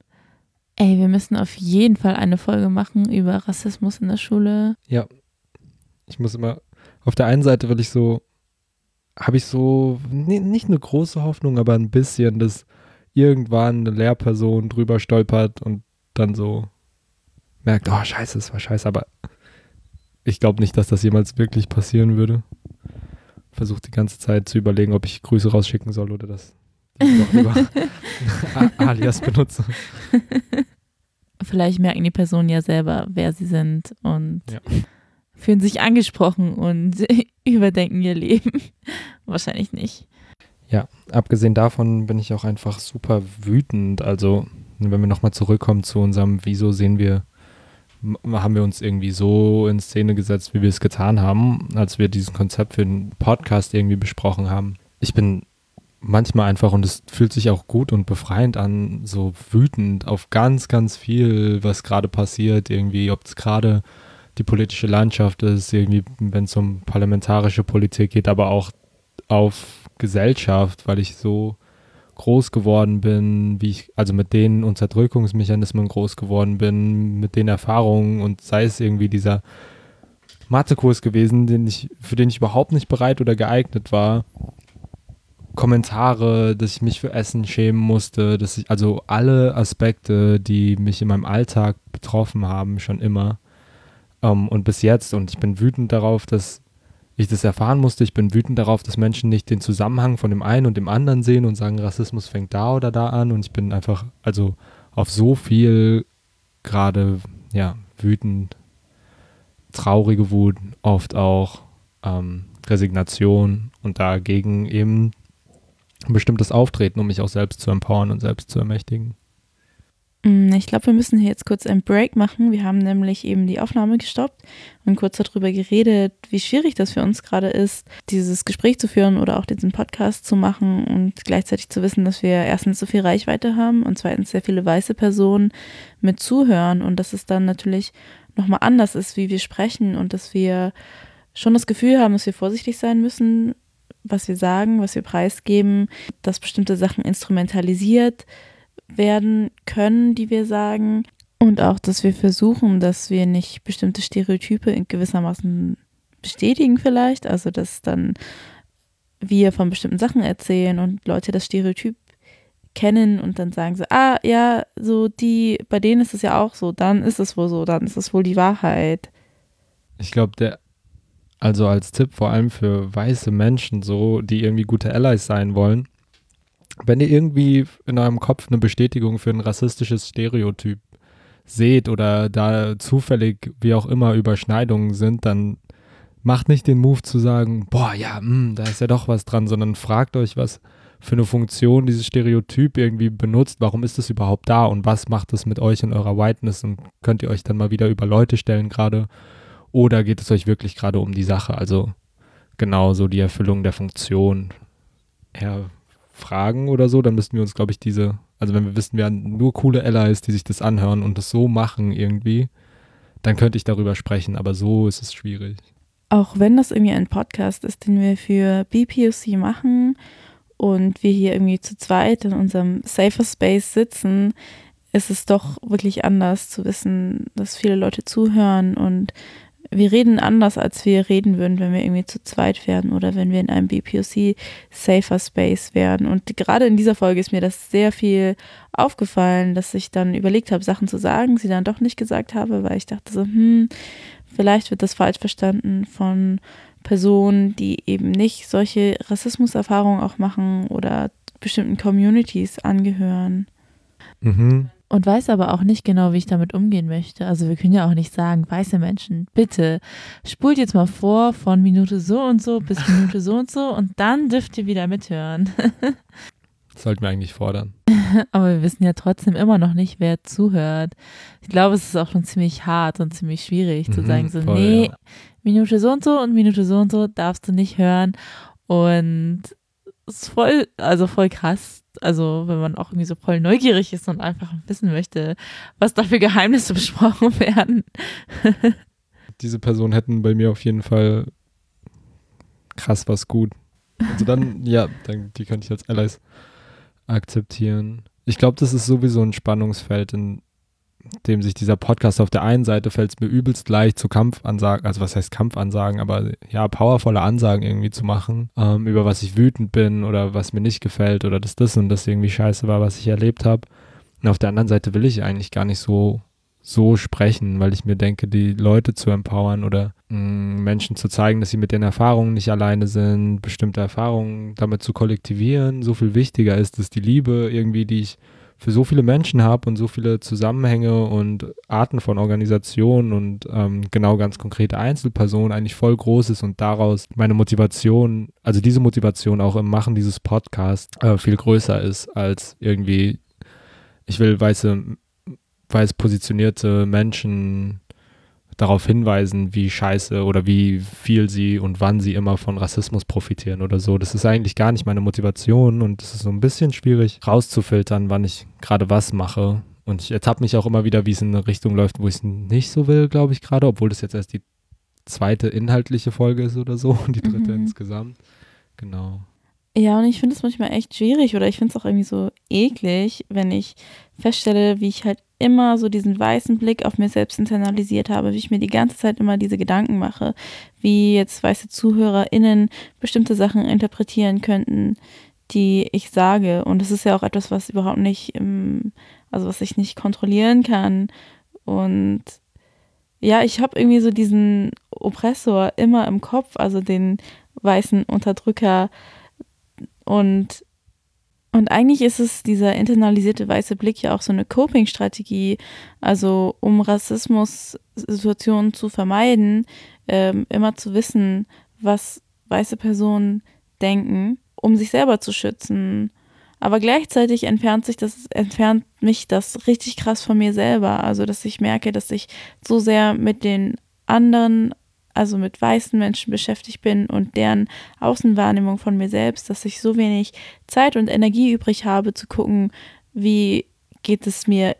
S1: Ey, wir müssen auf jeden Fall eine Folge machen über Rassismus in der Schule.
S2: Ja. Ich muss immer, auf der einen Seite will ich so, habe ich so, nicht eine große Hoffnung, aber ein bisschen, dass irgendwann eine Lehrperson drüber stolpert und dann so merkt, oh scheiße, es war scheiße, aber ich glaube nicht, dass das jemals wirklich passieren würde. Versucht die ganze Zeit zu überlegen, ob ich Grüße rausschicken soll oder das lieber Alias benutze.
S1: Vielleicht merken die Personen ja selber, wer sie sind und ja. fühlen sich angesprochen und überdenken ihr Leben. Wahrscheinlich nicht.
S2: Ja, abgesehen davon bin ich auch einfach super wütend. Also, wenn wir nochmal zurückkommen zu unserem, wieso sehen wir, haben wir uns irgendwie so in Szene gesetzt, wie wir es getan haben, als wir diesen Konzept für den Podcast irgendwie besprochen haben. Ich bin manchmal einfach, und es fühlt sich auch gut und befreiend an, so wütend auf ganz, ganz viel, was gerade passiert, irgendwie, ob es gerade die politische Landschaft ist, irgendwie, wenn es um parlamentarische Politik geht, aber auch auf Gesellschaft, weil ich so groß geworden bin, wie ich, also mit den Unterdrückungsmechanismen groß geworden bin, mit den Erfahrungen und sei es irgendwie dieser Mathekurs gewesen, den ich, für den ich überhaupt nicht bereit oder geeignet war. Kommentare, dass ich mich für Essen schämen musste, dass ich, also alle Aspekte, die mich in meinem Alltag betroffen haben, schon immer. Um, ähm, und bis jetzt, und ich bin wütend darauf, dass ich das erfahren musste. Ich bin wütend darauf, dass Menschen nicht den Zusammenhang von dem einen und dem anderen sehen und sagen, Rassismus fängt da oder da an. Und ich bin einfach, also auf so viel gerade, ja, wütend, traurige Wut, oft auch ähm, Resignation und dagegen eben ein bestimmtes Auftreten, um mich auch selbst zu empowern und selbst zu ermächtigen.
S1: Mm, ich glaube, wir müssen hier jetzt kurz einen Break machen. Wir haben nämlich eben die Aufnahme gestoppt und kurz darüber geredet, wie schwierig das für uns gerade ist, dieses Gespräch zu führen oder auch diesen Podcast zu machen und gleichzeitig zu wissen, dass wir erstens so viel Reichweite haben und zweitens sehr viele weiße Personen mit zuhören und dass es dann natürlich nochmal anders ist, wie wir sprechen und dass wir schon das Gefühl haben, dass wir vorsichtig sein müssen, was wir sagen, was wir preisgeben, dass bestimmte Sachen instrumentalisiert werden können, die wir sagen. Und auch, dass wir versuchen, dass wir nicht bestimmte Stereotype in gewissermaßen bestätigen vielleicht. Also, dass dann wir von bestimmten Sachen erzählen und Leute das Stereotyp kennen und dann sagen sie, ah ja, so die, bei denen ist es ja auch so, dann ist es wohl so, dann ist es wohl die Wahrheit.
S2: Ich glaube, der, also als Tipp vor allem für weiße Menschen so, die irgendwie gute Allies sein wollen, wenn ihr irgendwie in eurem Kopf eine Bestätigung für ein rassistisches Stereotyp seht oder da zufällig, wie auch immer, Überschneidungen sind, dann macht nicht den Move zu sagen, boah, ja, mh, hm, da ist ja doch was dran, sondern fragt euch, was für eine Funktion dieses Stereotyp irgendwie benutzt, warum ist es überhaupt da und was macht es mit euch und eurer Whiteness? Und könnt ihr euch dann mal wieder über Leute stellen gerade? Oder geht es euch wirklich gerade um die Sache, also genau so die Erfüllung der Funktion. Ja, fragen oder so, dann müssten wir uns, glaube ich, diese, also wenn wir wissen, wir haben nur coole Allies, die sich das anhören und das so machen irgendwie, dann könnte ich darüber sprechen, aber so ist es schwierig.
S1: Auch wenn das irgendwie ein Podcast ist, den wir für BPOC machen und wir hier irgendwie zu zweit in unserem Safer Space sitzen, ist es doch wirklich anders zu wissen, dass viele Leute zuhören und wir reden anders, als wir reden würden, wenn wir irgendwie zu zweit wären oder wenn wir in einem BPOC Safer Space wären. Und gerade in dieser Folge ist mir das sehr viel aufgefallen, dass ich dann überlegt habe, Sachen zu sagen, sie dann doch nicht gesagt habe, weil ich dachte so, hm, vielleicht wird das falsch verstanden von Personen, die eben nicht solche Rassismuserfahrungen auch machen oder bestimmten Communities angehören. Mhm. Und weiß aber auch nicht genau, wie ich damit umgehen möchte. Also wir können ja auch nicht sagen, weiße Menschen, bitte spult jetzt mal vor von Minute so und so bis Minute so und so und dann dürft ihr wieder mithören.
S2: Sollten wir eigentlich fordern.
S1: aber wir wissen ja trotzdem immer noch nicht, wer zuhört. Ich glaube, es ist auch schon ziemlich hart und ziemlich schwierig zu mhm, sagen, so, voll, nee, ja. Minute so und so und Minute so und so darfst du nicht hören. Und es ist voll, also voll krass, also wenn man auch irgendwie so voll neugierig ist und einfach wissen möchte, was da für Geheimnisse besprochen werden.
S2: Diese Personen hätten bei mir auf jeden Fall krass was gut. Also dann, ja, dann, die könnte ich als Allies akzeptieren. Ich glaube, das ist sowieso ein Spannungsfeld, in dem sich dieser Podcast auf der einen Seite fällt es mir übelst leicht zu Kampfansagen, also was heißt Kampfansagen, aber ja, powervolle Ansagen irgendwie zu machen, ähm, über was ich wütend bin oder was mir nicht gefällt oder dass das und das irgendwie scheiße war, was ich erlebt habe. Und auf der anderen Seite will ich eigentlich gar nicht so so sprechen, weil ich mir denke, die Leute zu empowern oder mh, mm, Menschen zu zeigen, dass sie mit den Erfahrungen nicht alleine sind, bestimmte Erfahrungen damit zu kollektivieren, so viel wichtiger ist, dass die Liebe irgendwie, die ich für so viele Menschen habe und so viele Zusammenhänge und Arten von Organisationen und ähm, genau ganz konkrete Einzelpersonen eigentlich voll groß ist und daraus meine Motivation, also diese Motivation auch im Machen dieses Podcasts äh, viel größer ist als irgendwie, ich will weiße, weiß positionierte Menschen darauf hinweisen, wie scheiße oder wie viel sie und wann sie immer von Rassismus profitieren oder so. Das ist eigentlich gar nicht meine Motivation und es ist so ein bisschen schwierig rauszufiltern, wann ich gerade was mache. Und ich ertappe mich auch immer wieder, wie es in eine Richtung läuft, wo ich es nicht so will, glaube ich gerade, obwohl das jetzt erst die zweite inhaltliche Folge ist oder so und die dritte mhm. insgesamt. Genau.
S1: Ja, und ich finde es manchmal echt schwierig oder ich finde es auch irgendwie so eklig, wenn ich feststelle, wie ich halt immer so diesen weißen Blick auf mir selbst internalisiert habe, wie ich mir die ganze Zeit immer diese Gedanken mache, wie jetzt weiße ZuhörerInnen bestimmte Sachen interpretieren könnten, die ich sage. Und das ist ja auch etwas, was überhaupt nicht, also was ich nicht kontrollieren kann. Und ja, ich habe irgendwie so diesen Oppressor immer im Kopf, also den weißen Unterdrücker. Und und eigentlich ist es dieser internalisierte weiße Blick ja auch so eine Coping-Strategie, also um Rassismus-Situationen zu vermeiden, ähm, immer zu wissen, was weiße Personen denken, um sich selber zu schützen. Aber gleichzeitig entfernt sich das, entfernt mich das richtig krass von mir selber. Also, dass ich merke, dass ich so sehr mit den anderen also mit weißen Menschen beschäftigt bin und deren Außenwahrnehmung von mir selbst, dass ich so wenig Zeit und Energie übrig habe zu gucken, wie geht es mir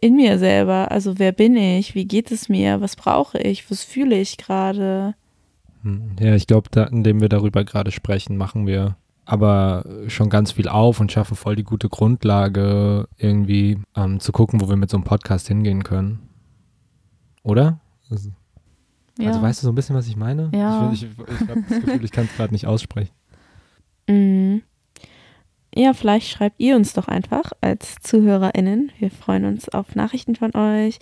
S1: in mir selber, also wer bin ich, wie geht es mir, was brauche ich, was fühle ich gerade.
S2: Hm, ja, ich glaube, indem wir darüber gerade sprechen, machen wir aber schon ganz viel auf und schaffen voll die gute Grundlage, irgendwie ähm, zu gucken, wo wir mit so einem Podcast hingehen können. Oder? Also ja. Also weißt du so ein bisschen, was ich meine?
S1: Ja.
S2: Ich, ich, ich habe das Gefühl, ich kann es gerade nicht aussprechen.
S1: Mhm. Ja, vielleicht schreibt ihr uns doch einfach als ZuhörerInnen. Wir freuen uns auf Nachrichten von euch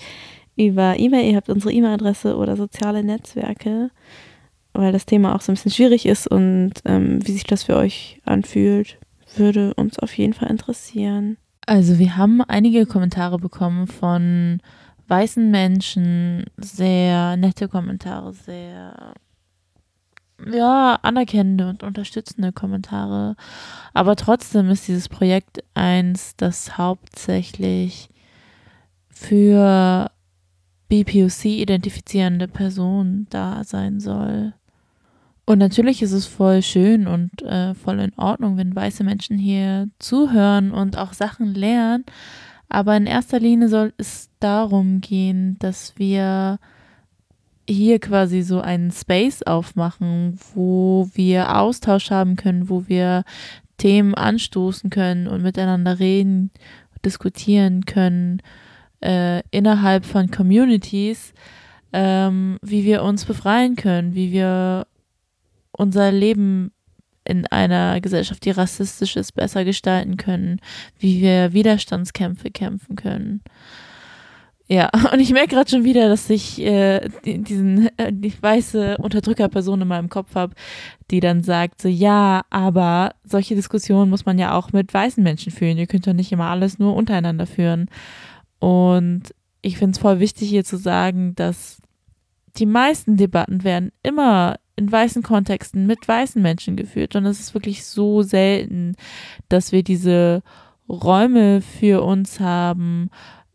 S1: über E-Mail. Ihr habt unsere E-Mail-Adresse oder soziale Netzwerke, weil das Thema auch so ein bisschen schwierig ist und ähm, wie sich das für euch anfühlt, würde uns auf jeden Fall interessieren. Also wir haben einige Kommentare bekommen von weißen Menschen sehr nette Kommentare, sehr ja, anerkennende und unterstützende Kommentare. Aber trotzdem ist dieses Projekt eins, das hauptsächlich für BPOC-identifizierende Personen da sein soll. Und natürlich ist es voll schön und äh, voll in Ordnung, wenn weiße Menschen hier zuhören und auch Sachen lernen. Aber in erster Linie soll es darum gehen, dass wir hier quasi so einen Space aufmachen, wo wir Austausch haben können, wo wir Themen anstoßen können und miteinander reden, diskutieren können äh, innerhalb von Communities, ähm, wie wir uns befreien können, wie wir unser Leben in einer Gesellschaft, die rassistisch ist, besser gestalten können, wie wir Widerstandskämpfe kämpfen können. Ja, und ich merke gerade schon wieder, dass ich äh, diesen äh, die weiße Unterdrückerperson in meinem Kopf habe, die dann sagt so, ja, aber solche Diskussionen muss man ja auch mit weißen Menschen führen. Ihr könnt doch nicht immer alles nur untereinander führen. Und ich finde es voll wichtig hier zu sagen, dass die meisten Debatten werden immer in weißen Kontexten mit weißen Menschen geführt. Und es ist wirklich so selten, dass wir diese Räume für uns haben,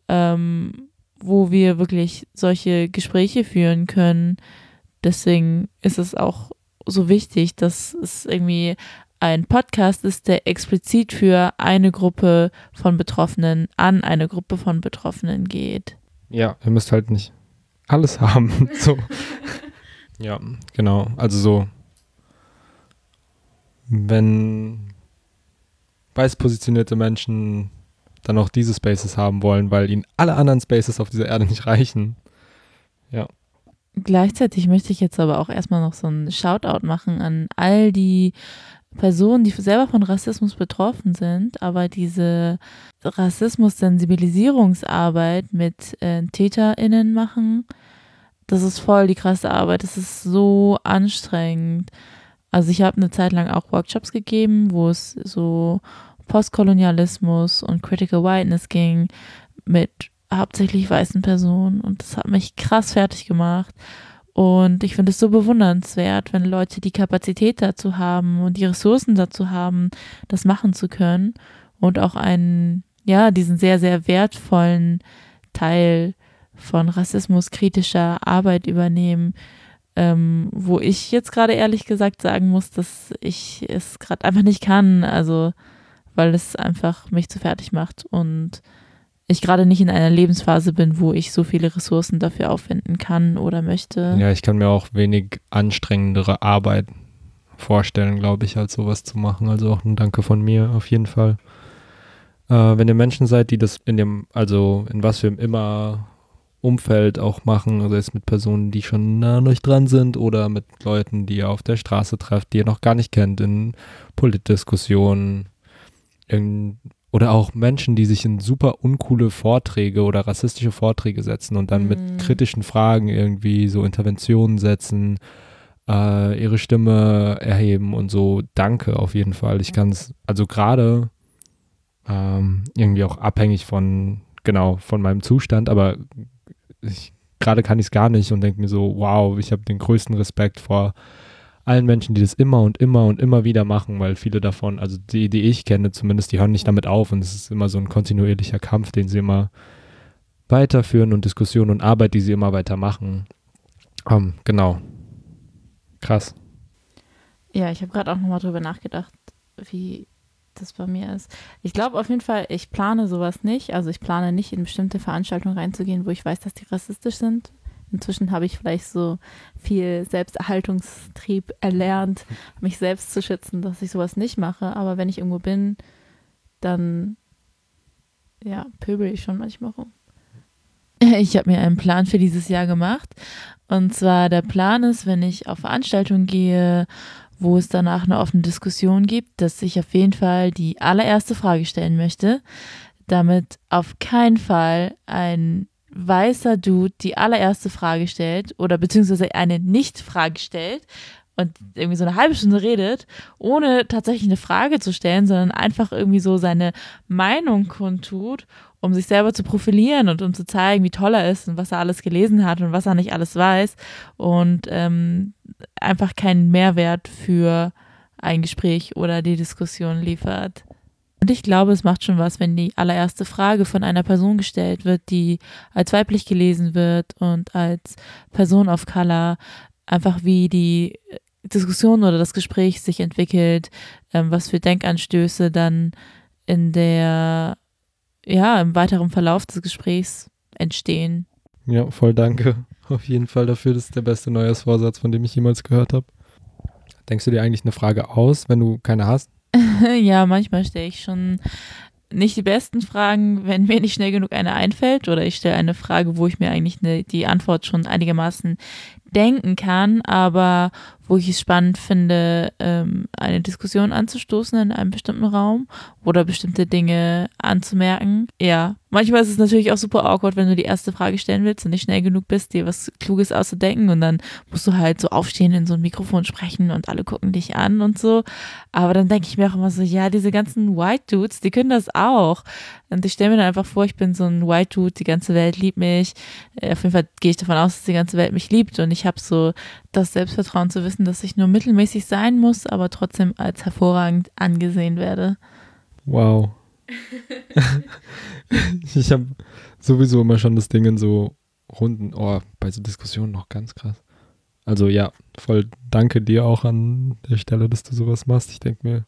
S1: ähm, wo wir wirklich solche Gespräche führen können. Deswegen ist es auch so wichtig, dass es irgendwie ein Podcast ist, der explizit für eine Gruppe von Betroffenen an eine Gruppe von Betroffenen geht.
S2: Ja, ihr müsst halt nicht alles haben. so. ja, genau. Also so, wenn weiß positionierte Menschen dann auch diese Spaces haben wollen, weil ihnen alle anderen Spaces auf dieser Erde nicht reichen. Ja.
S1: Gleichzeitig möchte ich jetzt aber auch erstmal noch so einen Shoutout machen an all die Personen, die selber von Rassismus betroffen sind, aber diese Rassismus-Sensibilisierungsarbeit mit äh, TäterInnen machen, das ist voll die krasse Arbeit. Das ist so anstrengend. Also ich habe eine Zeit lang auch Workshops gegeben, wo es so Postkolonialismus und Critical Whiteness ging mit hauptsächlich weißen Personen und das hat mich krass fertig gemacht. Und ich finde es so bewundernswert, wenn Leute die Kapazität dazu haben und die Ressourcen dazu haben, das machen zu können und auch einen, ja, diesen sehr, sehr wertvollen Teil von rassismuskritischer Arbeit übernehmen, ähm, wo ich jetzt gerade ehrlich gesagt sagen muss, dass ich es gerade einfach nicht kann, also weil es einfach mich zu fertig macht und ich gerade nicht in einer Lebensphase bin, wo ich so viele Ressourcen dafür aufwenden kann oder möchte.
S2: Ja, ich kann mir auch wenig anstrengendere Arbeit vorstellen, glaube ich, als sowas zu machen. Also auch ein Danke von mir auf jeden Fall. Äh, wenn ihr Menschen seid, die das in dem, also in was wir immer Umfeld auch machen, also jetzt mit Personen, die schon nah an euch dran sind oder mit Leuten, die ihr auf der Straße trefft, die ihr noch gar nicht kennt, in Politdiskussionen, in oder auch Menschen, die sich in super uncoole Vorträge oder rassistische Vorträge setzen und dann mm. mit mhm. kritischen Fragen irgendwie so Interventionen setzen, äh, ihre Stimme erheben und so. Danke auf jeden Fall. Ich kann es, also gerade ähm, irgendwie auch abhängig von, genau, von meinem Zustand, aber gerade kann ich es gar nicht und denke mir so, wow, ich habe den größten Respekt vor allen Menschen, die das immer und immer und immer wieder machen, weil viele davon, also die, die ich kenne zumindest, die hören nicht damit auf und es ist immer so ein kontinuierlicher Kampf, den sie immer weiterführen und Diskussionen und Arbeit, die sie immer weiter machen. Um, ähm, genau. Krass.
S1: Ja, ich habe gerade auch nochmal drüber nachgedacht, wie das bei mir ist. Ich glaube auf jeden Fall, ich plane sowas nicht. Also ich plane nicht in bestimmte Veranstaltungen reinzugehen, wo ich weiß, dass die rassistisch sind, Inzwischen habe ich vielleicht so viel Selbsterhaltungstrieb erlernt, mich selbst zu schützen, dass ich sowas nicht mache. Aber wenn ich irgendwo bin, dann ja, pöbel ich schon manchmal rum. Ich habe mir einen Plan für dieses Jahr gemacht. Und zwar der Plan ist, wenn ich auf Veranstaltungen gehe, wo es danach eine offene Diskussion gibt, dass ich auf jeden Fall die allererste Frage stellen möchte, damit auf keinen Fall ein weißer Dude die allererste Frage stellt oder beziehungsweise eine Nicht-Frage stellt und irgendwie so eine halbe Stunde redet, ohne tatsächlich eine Frage zu stellen, sondern einfach irgendwie so seine Meinung kundtut, um sich selber zu profilieren und um zu zeigen, wie toll er ist und was er alles gelesen hat und was er nicht alles weiß. Und ähm, einfach keinen Mehrwert für ein Gespräch oder die Diskussion liefert. Und ich glaube, es macht schon was, wenn die allererste Frage von einer Person gestellt wird, die als weiblich gelesen wird und als Person of Color, einfach wie die Diskussion oder das Gespräch sich entwickelt, ähm, was für Denkanstöße dann in der, ja, im weiteren Verlauf des Gesprächs entstehen.
S2: Ja, voll danke. Auf jeden Fall dafür. Das ist der beste Neujahrsvorsatz, von dem ich jemals gehört habe. Denkst du dir eigentlich eine Frage aus, wenn du keine hast?
S1: ja, manchmal stelle ich schon nicht die besten Fragen, wenn mir nicht schnell genug eine einfällt oder ich stelle eine Frage, wo ich mir eigentlich ne, die Antwort schon einigermaßen denken kann, aber wo ich es spannend finde, ähm, eine Diskussion anzustoßen in einem bestimmten Raum oder bestimmte Dinge anzumerken. Ja, manchmal ist es natürlich auch super awkward, wenn du die erste Frage stellen willst und nicht schnell genug bist, dir was Kluges auszudenken und dann musst du halt so aufstehen, in so ein Mikrofon sprechen und alle gucken dich an und so. Aber dann denke ich mir auch immer so, ja, diese ganzen White Dudes, die können das auch. Und ich stelle mir dann einfach vor, ich bin so ein White Dude, die ganze Welt liebt mich. Äh, auf jeden Fall gehe ich davon aus, dass die ganze Welt mich liebt und ich habe so das Selbstvertrauen zu wissen, dass ich nur mittelmäßig sein muss, aber trotzdem als hervorragend angesehen werde.
S2: Wow. ich habe sowieso immer schon das Ding in so Runden, oh, bei so Diskussionen noch ganz krass. Also ja, voll danke dir auch an der Stelle, dass du sowas machst. Ich denke mir,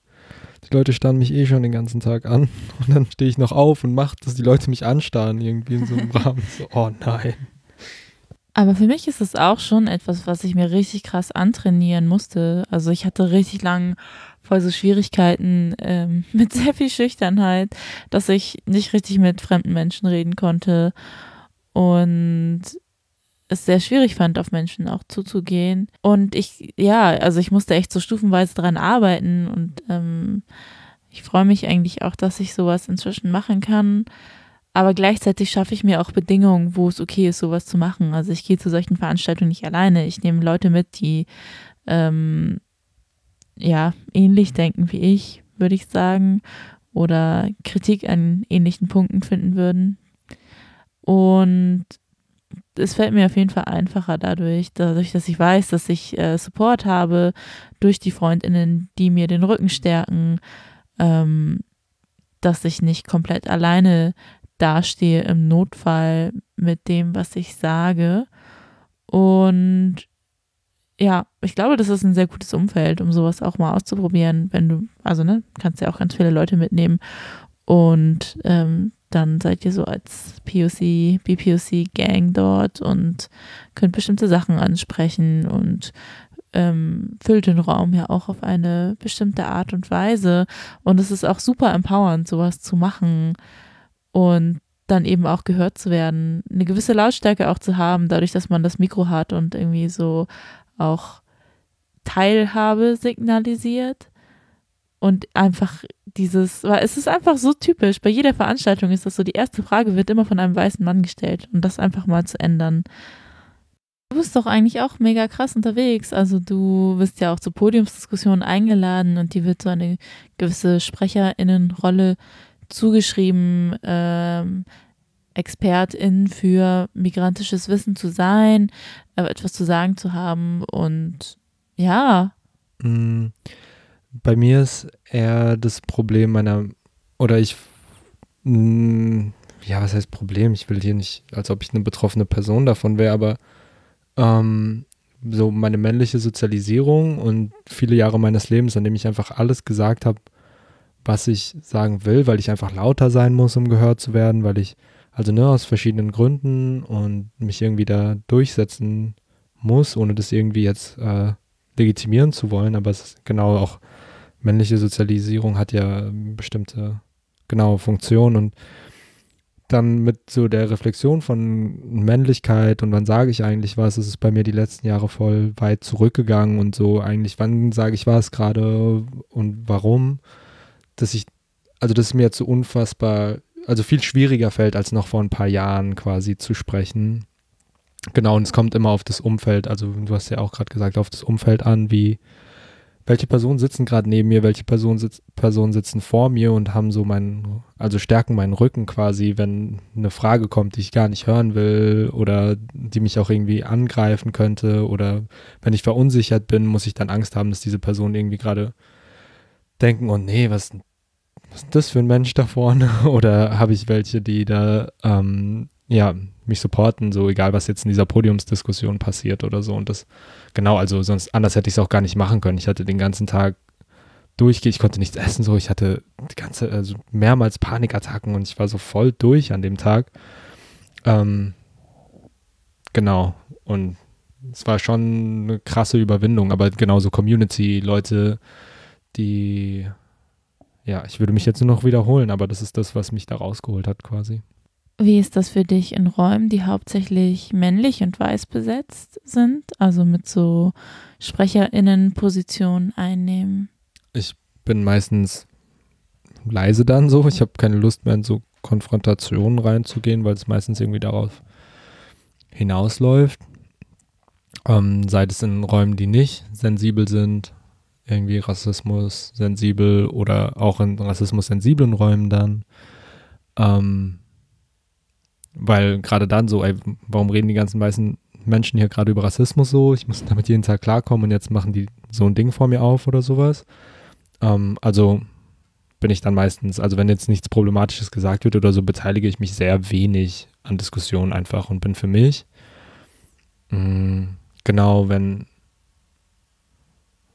S2: die Leute starren mich eh schon den ganzen Tag an und dann stehe ich noch auf und mache, dass die Leute mich anstarren irgendwie in so einem Rahmen. So, oh nein.
S1: Aber für mich ist es auch schon etwas, was ich mir richtig krass antrainieren musste. Also ich hatte richtig lang voll so Schwierigkeiten ähm, mit sehr viel Schüchternheit, dass ich nicht richtig mit fremden Menschen reden konnte und es sehr schwierig fand, auf Menschen auch zuzugehen. Und ich, ja, also ich musste echt so stufenweise dran arbeiten und ähm, ich freue mich eigentlich auch, dass ich sowas inzwischen machen kann. Aber gleichzeitig schaffe ich mir auch Bedingungen, wo es okay ist, sowas zu machen. Also ich gehe zu solchen Veranstaltungen nicht alleine. Ich nehme Leute mit, die ähm, ja ähnlich denken wie ich, würde ich sagen, oder Kritik an ähnlichen Punkten finden würden. Und es fällt mir auf jeden Fall einfacher dadurch, dadurch, dass ich weiß, dass ich äh, Support habe durch die Freundinnen, die mir den Rücken stärken, ähm, dass ich nicht komplett alleine dastehe im Notfall mit dem, was ich sage. Und ja, ich glaube, das ist ein sehr gutes Umfeld, um sowas auch mal auszuprobieren, wenn du, also ne, kannst ja auch ganz viele Leute mitnehmen und ähm, dann seid ihr so als POC, BPOC-Gang dort und könnt bestimmte Sachen ansprechen und ähm, füllt den Raum ja auch auf eine bestimmte Art und Weise. Und es ist auch super empowernd, sowas zu machen und dann eben auch gehört zu werden, eine gewisse Lautstärke auch zu haben, dadurch, dass man das Mikro hat und irgendwie so auch Teilhabe signalisiert und einfach dieses, weil es ist einfach so typisch, bei jeder Veranstaltung ist das so, die erste Frage wird immer von einem weißen Mann gestellt und das einfach mal zu ändern. Du bist doch eigentlich auch mega krass unterwegs. Also du wirst ja auch zu Podiumsdiskussionen eingeladen und die wird so eine gewisse Sprecherinnenrolle zugeschrieben, ähm, Expertin für migrantisches Wissen zu sein, äh, etwas zu sagen zu haben und ja.
S2: Mm, bei mir ist eher das Problem meiner, oder ich, mm, ja, was heißt Problem? Ich will hier nicht, als ob ich eine betroffene Person davon wäre, aber ähm, so meine männliche Sozialisierung und viele Jahre meines Lebens, an dem ich einfach alles gesagt habe, was ich sagen will, weil ich einfach lauter sein muss, um gehört zu werden, weil ich, also ne, aus verschiedenen Gründen und mich irgendwie da durchsetzen muss, ohne das irgendwie jetzt äh, legitimieren zu wollen, aber es ist genau auch männliche Sozialisierung hat ja bestimmte genaue Funktionen und dann mit so der Reflexion von Männlichkeit und wann sage ich eigentlich was, ist es bei mir die letzten Jahre voll weit zurückgegangen und so eigentlich, wann sage ich was gerade und warum dass ich, also dass es mir jetzt so unfassbar, also viel schwieriger fällt, als noch vor ein paar Jahren quasi zu sprechen. Genau, und es kommt immer auf das Umfeld, also du hast ja auch gerade gesagt, auf das Umfeld an, wie welche Personen sitzen gerade neben mir, welche Personen, sitz, Personen sitzen vor mir und haben so meinen, also stärken meinen Rücken quasi, wenn eine Frage kommt, die ich gar nicht hören will oder die mich auch irgendwie angreifen könnte oder wenn ich verunsichert bin, muss ich dann Angst haben, dass diese Person irgendwie gerade denken, oh nee, was, was ist das für ein Mensch da vorne? Oder habe ich welche, die da, ähm, ja, mich supporten, so egal, was jetzt in dieser Podiumsdiskussion passiert oder so. Und das, genau, also sonst anders hätte ich es auch gar nicht machen können. Ich hatte den ganzen Tag durchgeht, ich konnte nichts essen, so, ich hatte die ganze, also mehrmals Panikattacken und ich war so voll durch an dem Tag. Ähm, genau, und es war schon eine krasse Überwindung, aber genauso Community, Leute, die, ja, ich würde mich jetzt nur noch wiederholen, aber das ist das, was mich da rausgeholt hat quasi.
S1: Wie ist das für dich in Räumen, die hauptsächlich männlich und weiß besetzt sind, also mit so Sprecherinnenpositionen einnehmen?
S2: Ich bin meistens leise dann so. Ich habe keine Lust mehr in so Konfrontationen reinzugehen, weil es meistens irgendwie darauf hinausläuft. Ähm, sei es in Räumen, die nicht sensibel sind, irgendwie Rassismus sensibel oder auch in Rassismus sensiblen Räumen dann. Ähm, weil gerade dann so, ey, warum reden die ganzen weißen Menschen hier gerade über Rassismus so? Ich muss damit jeden Tag klarkommen und jetzt machen die so ein Ding vor mir auf oder sowas. Ähm, also bin ich dann meistens, also wenn jetzt nichts Problematisches gesagt wird oder so, beteilige ich mich sehr wenig an Diskussionen einfach und bin für mich. Mhm, genau, wenn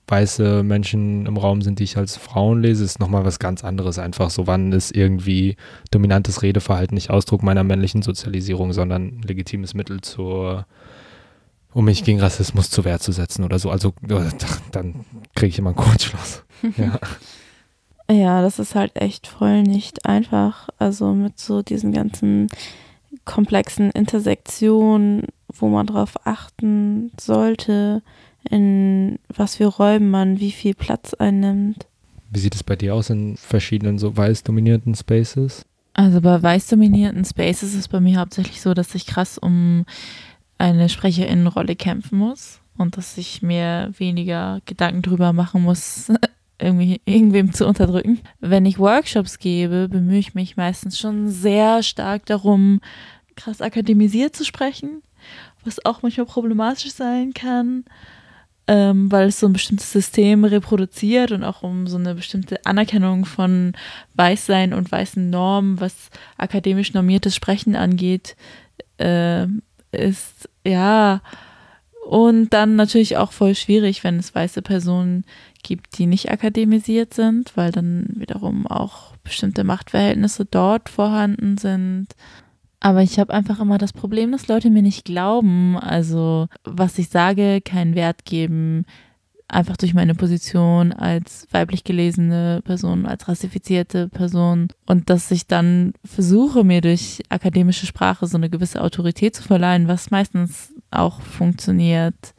S2: weiße Menschen im Raum sind, die ich als Frauen lese, ist nochmal was ganz anderes. Einfach so, wann ist irgendwie dominantes Redeverhalten nicht Ausdruck meiner männlichen Sozialisierung, sondern legitimes Mittel zur, um mich gegen Rassismus zur Wehr zu setzen oder so. Also dann kriege ich immer einen Kurzschluss. ja.
S1: Ja, das ist halt echt voll nicht einfach. Also mit so diesen ganzen komplexen Intersektionen, wo man drauf achten sollte, in was für Räumen man wie viel Platz einnimmt.
S2: Wie sieht es bei dir aus in verschiedenen so weiß dominierten Spaces?
S1: Also bei weiß dominierten Spaces ist es bei mir hauptsächlich so, dass ich krass um eine Sprecherinnenrolle kämpfen muss und dass ich mir weniger Gedanken drüber machen muss, irgendwie irgendwem zu unterdrücken. Wenn ich Workshops gebe, bemühe ich mich meistens schon sehr stark darum, krass akademisiert zu sprechen, was auch manchmal problematisch sein kann ähm, weil es so ein bestimmtes System reproduziert und auch um so eine bestimmte Anerkennung von Weißsein und weißen Normen, was akademisch normiertes Sprechen angeht, äh, ist ja. Und dann natürlich auch voll schwierig, wenn es weiße Personen gibt, die nicht akademisiert sind, weil dann wiederum auch bestimmte Machtverhältnisse dort vorhanden sind aber ich habe einfach immer das Problem, dass Leute mir nicht glauben. Also, was ich sage, keinen Wert geben. Einfach durch meine Position als weiblich gelesene Person, als rassifizierte Person. Und dass ich dann versuche, mir durch akademische Sprache so eine gewisse Autorität zu verleihen, was meistens auch funktioniert,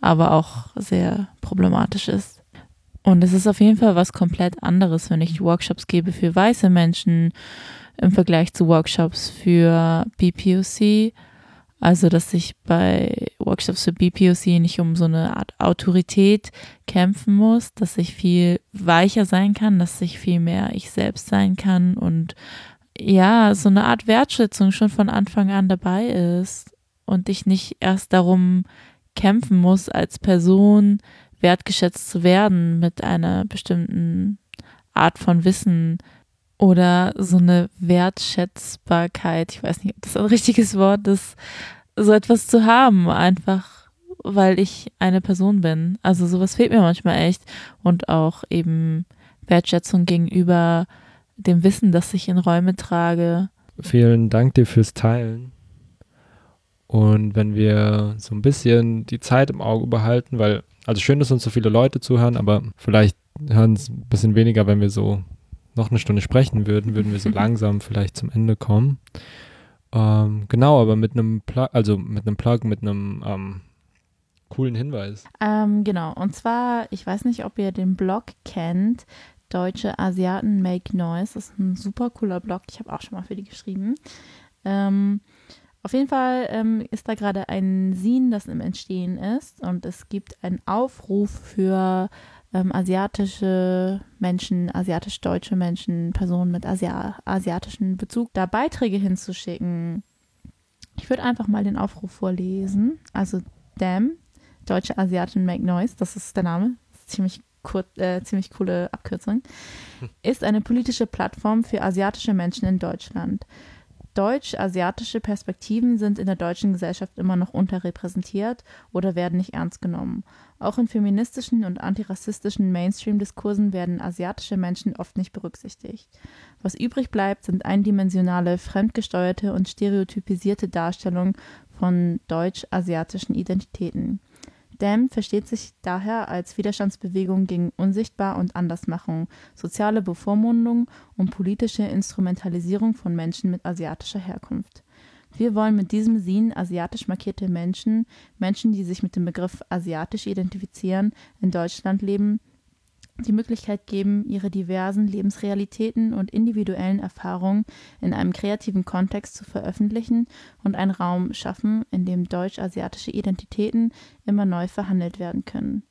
S1: aber auch sehr problematisch ist. Und es ist auf jeden Fall was komplett anderes, wenn ich Workshops gebe für weiße Menschen im Vergleich zu Workshops für BPOC. Also, dass ich bei Workshops für BPOC nicht um so eine Art Autorität kämpfen muss, dass ich viel weicher sein kann, dass ich viel mehr ich selbst sein kann und ja, so eine Art Wertschätzung schon von Anfang an dabei ist und ich nicht erst darum kämpfen muss, als Person wertgeschätzt zu werden mit einer bestimmten Art von Wissen, oder so eine Wertschätzbarkeit, ich weiß nicht, ob das ein richtiges Wort ist, so etwas zu haben, einfach weil ich eine Person bin. Also sowas fehlt mir manchmal echt und auch eben Wertschätzung gegenüber dem Wissen, das ich in Räume trage.
S2: Vielen Dank dir fürs Teilen. Und wenn wir so ein bisschen die Zeit im Auge behalten, weil, also schön, dass uns so viele Leute zuhören, aber vielleicht hören es ein bisschen weniger, wenn wir so noch eine Stunde sprechen würden, würden wir so langsam vielleicht zum Ende kommen. Ähm, genau, aber mit einem Plug, also mit einem Plug, mit einem ähm, coolen Hinweis.
S1: Ähm, genau, und zwar, ich weiß nicht, ob ihr den Blog kennt, Deutsche Asiaten Make Noise. Das ist ein super cooler Blog. Ich habe auch schon mal für die geschrieben. Ähm, auf jeden Fall ähm, ist da gerade ein Scene, das im Entstehen ist und es gibt einen Aufruf für ähm, asiatische Menschen, asiatisch-deutsche Menschen, Personen mit Asia asiatischen Bezug, da Beiträge hinzuschicken. Ich würde einfach mal den Aufruf vorlesen. Also DAM, Deutsche Asiaten Make Noise, das ist der Name. Ist ziemlich, kur äh, ziemlich coole Abkürzung. Ist eine politische Plattform für asiatische Menschen in Deutschland. Deutsch-asiatische Perspektiven sind in der deutschen Gesellschaft immer noch unterrepräsentiert oder werden nicht ernst genommen. Auch in feministischen und antirassistischen Mainstream-Diskursen werden asiatische Menschen oft nicht berücksichtigt. Was übrig bleibt, sind eindimensionale, fremdgesteuerte und stereotypisierte Darstellungen von deutsch-asiatischen Identitäten. DAM versteht sich daher als Widerstandsbewegung gegen Unsichtbar und Andersmachung, soziale Bevormundung und politische Instrumentalisierung von Menschen mit asiatischer Herkunft. Wir wollen mit diesem Sin asiatisch markierte Menschen, Menschen, die sich mit dem Begriff asiatisch identifizieren, in Deutschland leben, die Möglichkeit geben, ihre diversen Lebensrealitäten und individuellen Erfahrungen in einem kreativen Kontext zu veröffentlichen und einen Raum schaffen, in dem deutsch-asiatische Identitäten immer neu verhandelt werden können.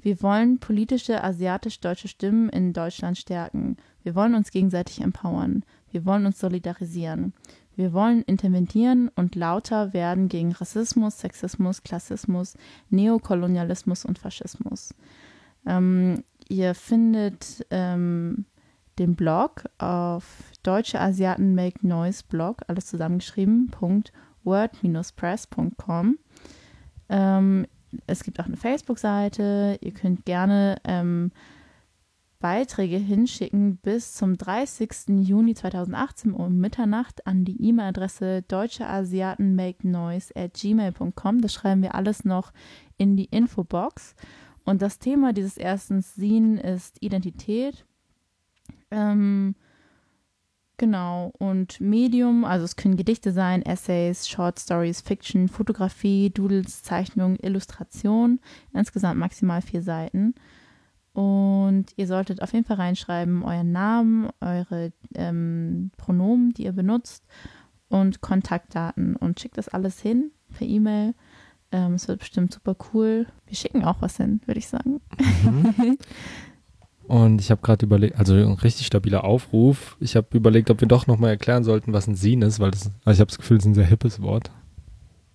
S1: Wir wollen politische asiatisch-deutsche Stimmen in Deutschland stärken. Wir wollen uns gegenseitig empowern. Wir wollen uns solidarisieren. Wir wollen interventieren und lauter werden gegen Rassismus, Sexismus, Klassismus, Neokolonialismus und Faschismus. Ähm, ihr findet ähm, den Blog auf Deutsche Asiaten Make Noise Blog, alles zusammengeschrieben, word-press.com. Ähm, es gibt auch eine Facebook-Seite. Ihr könnt gerne ähm, Beiträge hinschicken bis zum 30. Juni 2018 um Mitternacht an die E-Mail-Adresse deutscheasiatenmakenoise at gmail.com. Das schreiben wir alles noch in die Infobox. Und das Thema dieses ersten Scene ist Identität. Ähm, genau. Und Medium, also es können Gedichte sein, Essays, Short Stories, Fiction, Fotografie, Doodles, Zeichnung, Illustration. Insgesamt maximal vier Seiten. Und ihr solltet auf jeden Fall reinschreiben, euren Namen, eure ähm, Pronomen, die ihr benutzt und Kontaktdaten. Und schickt das alles hin per E-Mail. Ähm, es wird bestimmt super cool. Wir schicken auch was hin, würde ich sagen. Mhm.
S2: Und ich habe gerade überlegt, also ein richtig stabiler Aufruf. Ich habe überlegt, ob wir doch nochmal erklären sollten, was ein Sin ist, weil das, also ich habe das Gefühl, es ist ein sehr hippes Wort.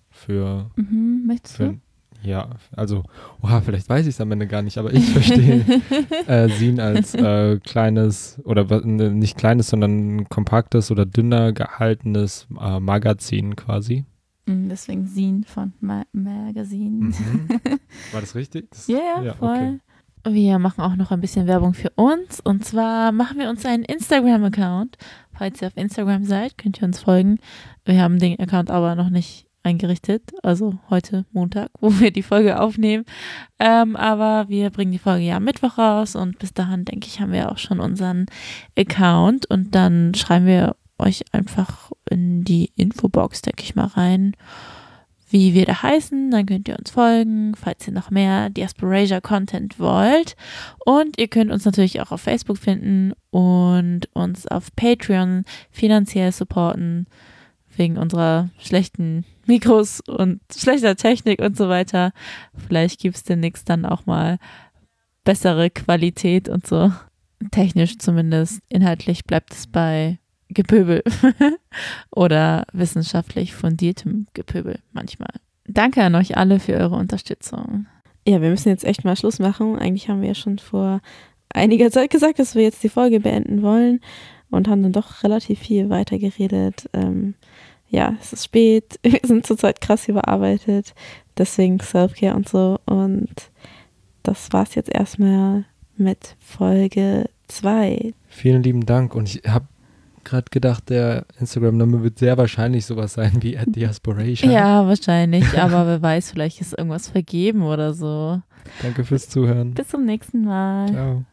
S2: Für.
S1: Mhm, möchtest
S2: für,
S1: du?
S2: Ja, also, oha, vielleicht weiß ich es am Ende gar nicht, aber ich verstehe äh, Sin als äh, kleines oder ne, nicht kleines, sondern kompaktes oder dünner gehaltenes äh, Magazin quasi.
S1: Mm, deswegen Sin von Ma Magazin. Mhm.
S2: War das richtig? Das,
S1: yeah, ja, voll. Okay. Wir machen auch noch ein bisschen Werbung für uns. Und zwar machen wir uns einen Instagram-Account. Falls ihr auf Instagram seid, könnt ihr uns folgen. Wir haben den Account aber noch nicht eingerichtet, also heute Montag, wo wir die Folge aufnehmen. Ähm, aber wir bringen die Folge ja am Mittwoch raus und bis dahin, denke ich, haben wir auch schon unseren Account und dann schreiben wir euch einfach in die Infobox, denke ich mal, rein, wie wir da heißen. Dann könnt ihr uns folgen, falls ihr noch mehr Diasporasia Content wollt. Und ihr könnt uns natürlich auch auf Facebook finden und uns auf Patreon finanziell supporten wegen unserer schlechten Mikros und schlechter Technik und so weiter. Vielleicht gibt es demnächst dann auch mal bessere Qualität und so. Technisch zumindest. Inhaltlich bleibt es bei Gepöbel oder wissenschaftlich fundiertem Gepöbel manchmal. Danke an euch alle für eure Unterstützung. Ja, wir müssen jetzt echt mal Schluss machen. Eigentlich haben wir ja schon vor einiger Zeit gesagt, dass wir jetzt die Folge beenden wollen und haben dann doch relativ viel weitergeredet. Ähm, ja, es ist spät, wir sind zurzeit krass überarbeitet, deswegen Selfcare und so. Und das war's jetzt erstmal mit Folge 2.
S2: Vielen lieben Dank und ich habe gerade gedacht, der Instagram-Name wird sehr wahrscheinlich sowas sein wie at Diasporation.
S1: Ja, wahrscheinlich, aber wer weiß, vielleicht ist irgendwas vergeben oder so.
S2: Danke fürs Zuhören.
S1: Bis zum nächsten Mal.
S2: Ciao.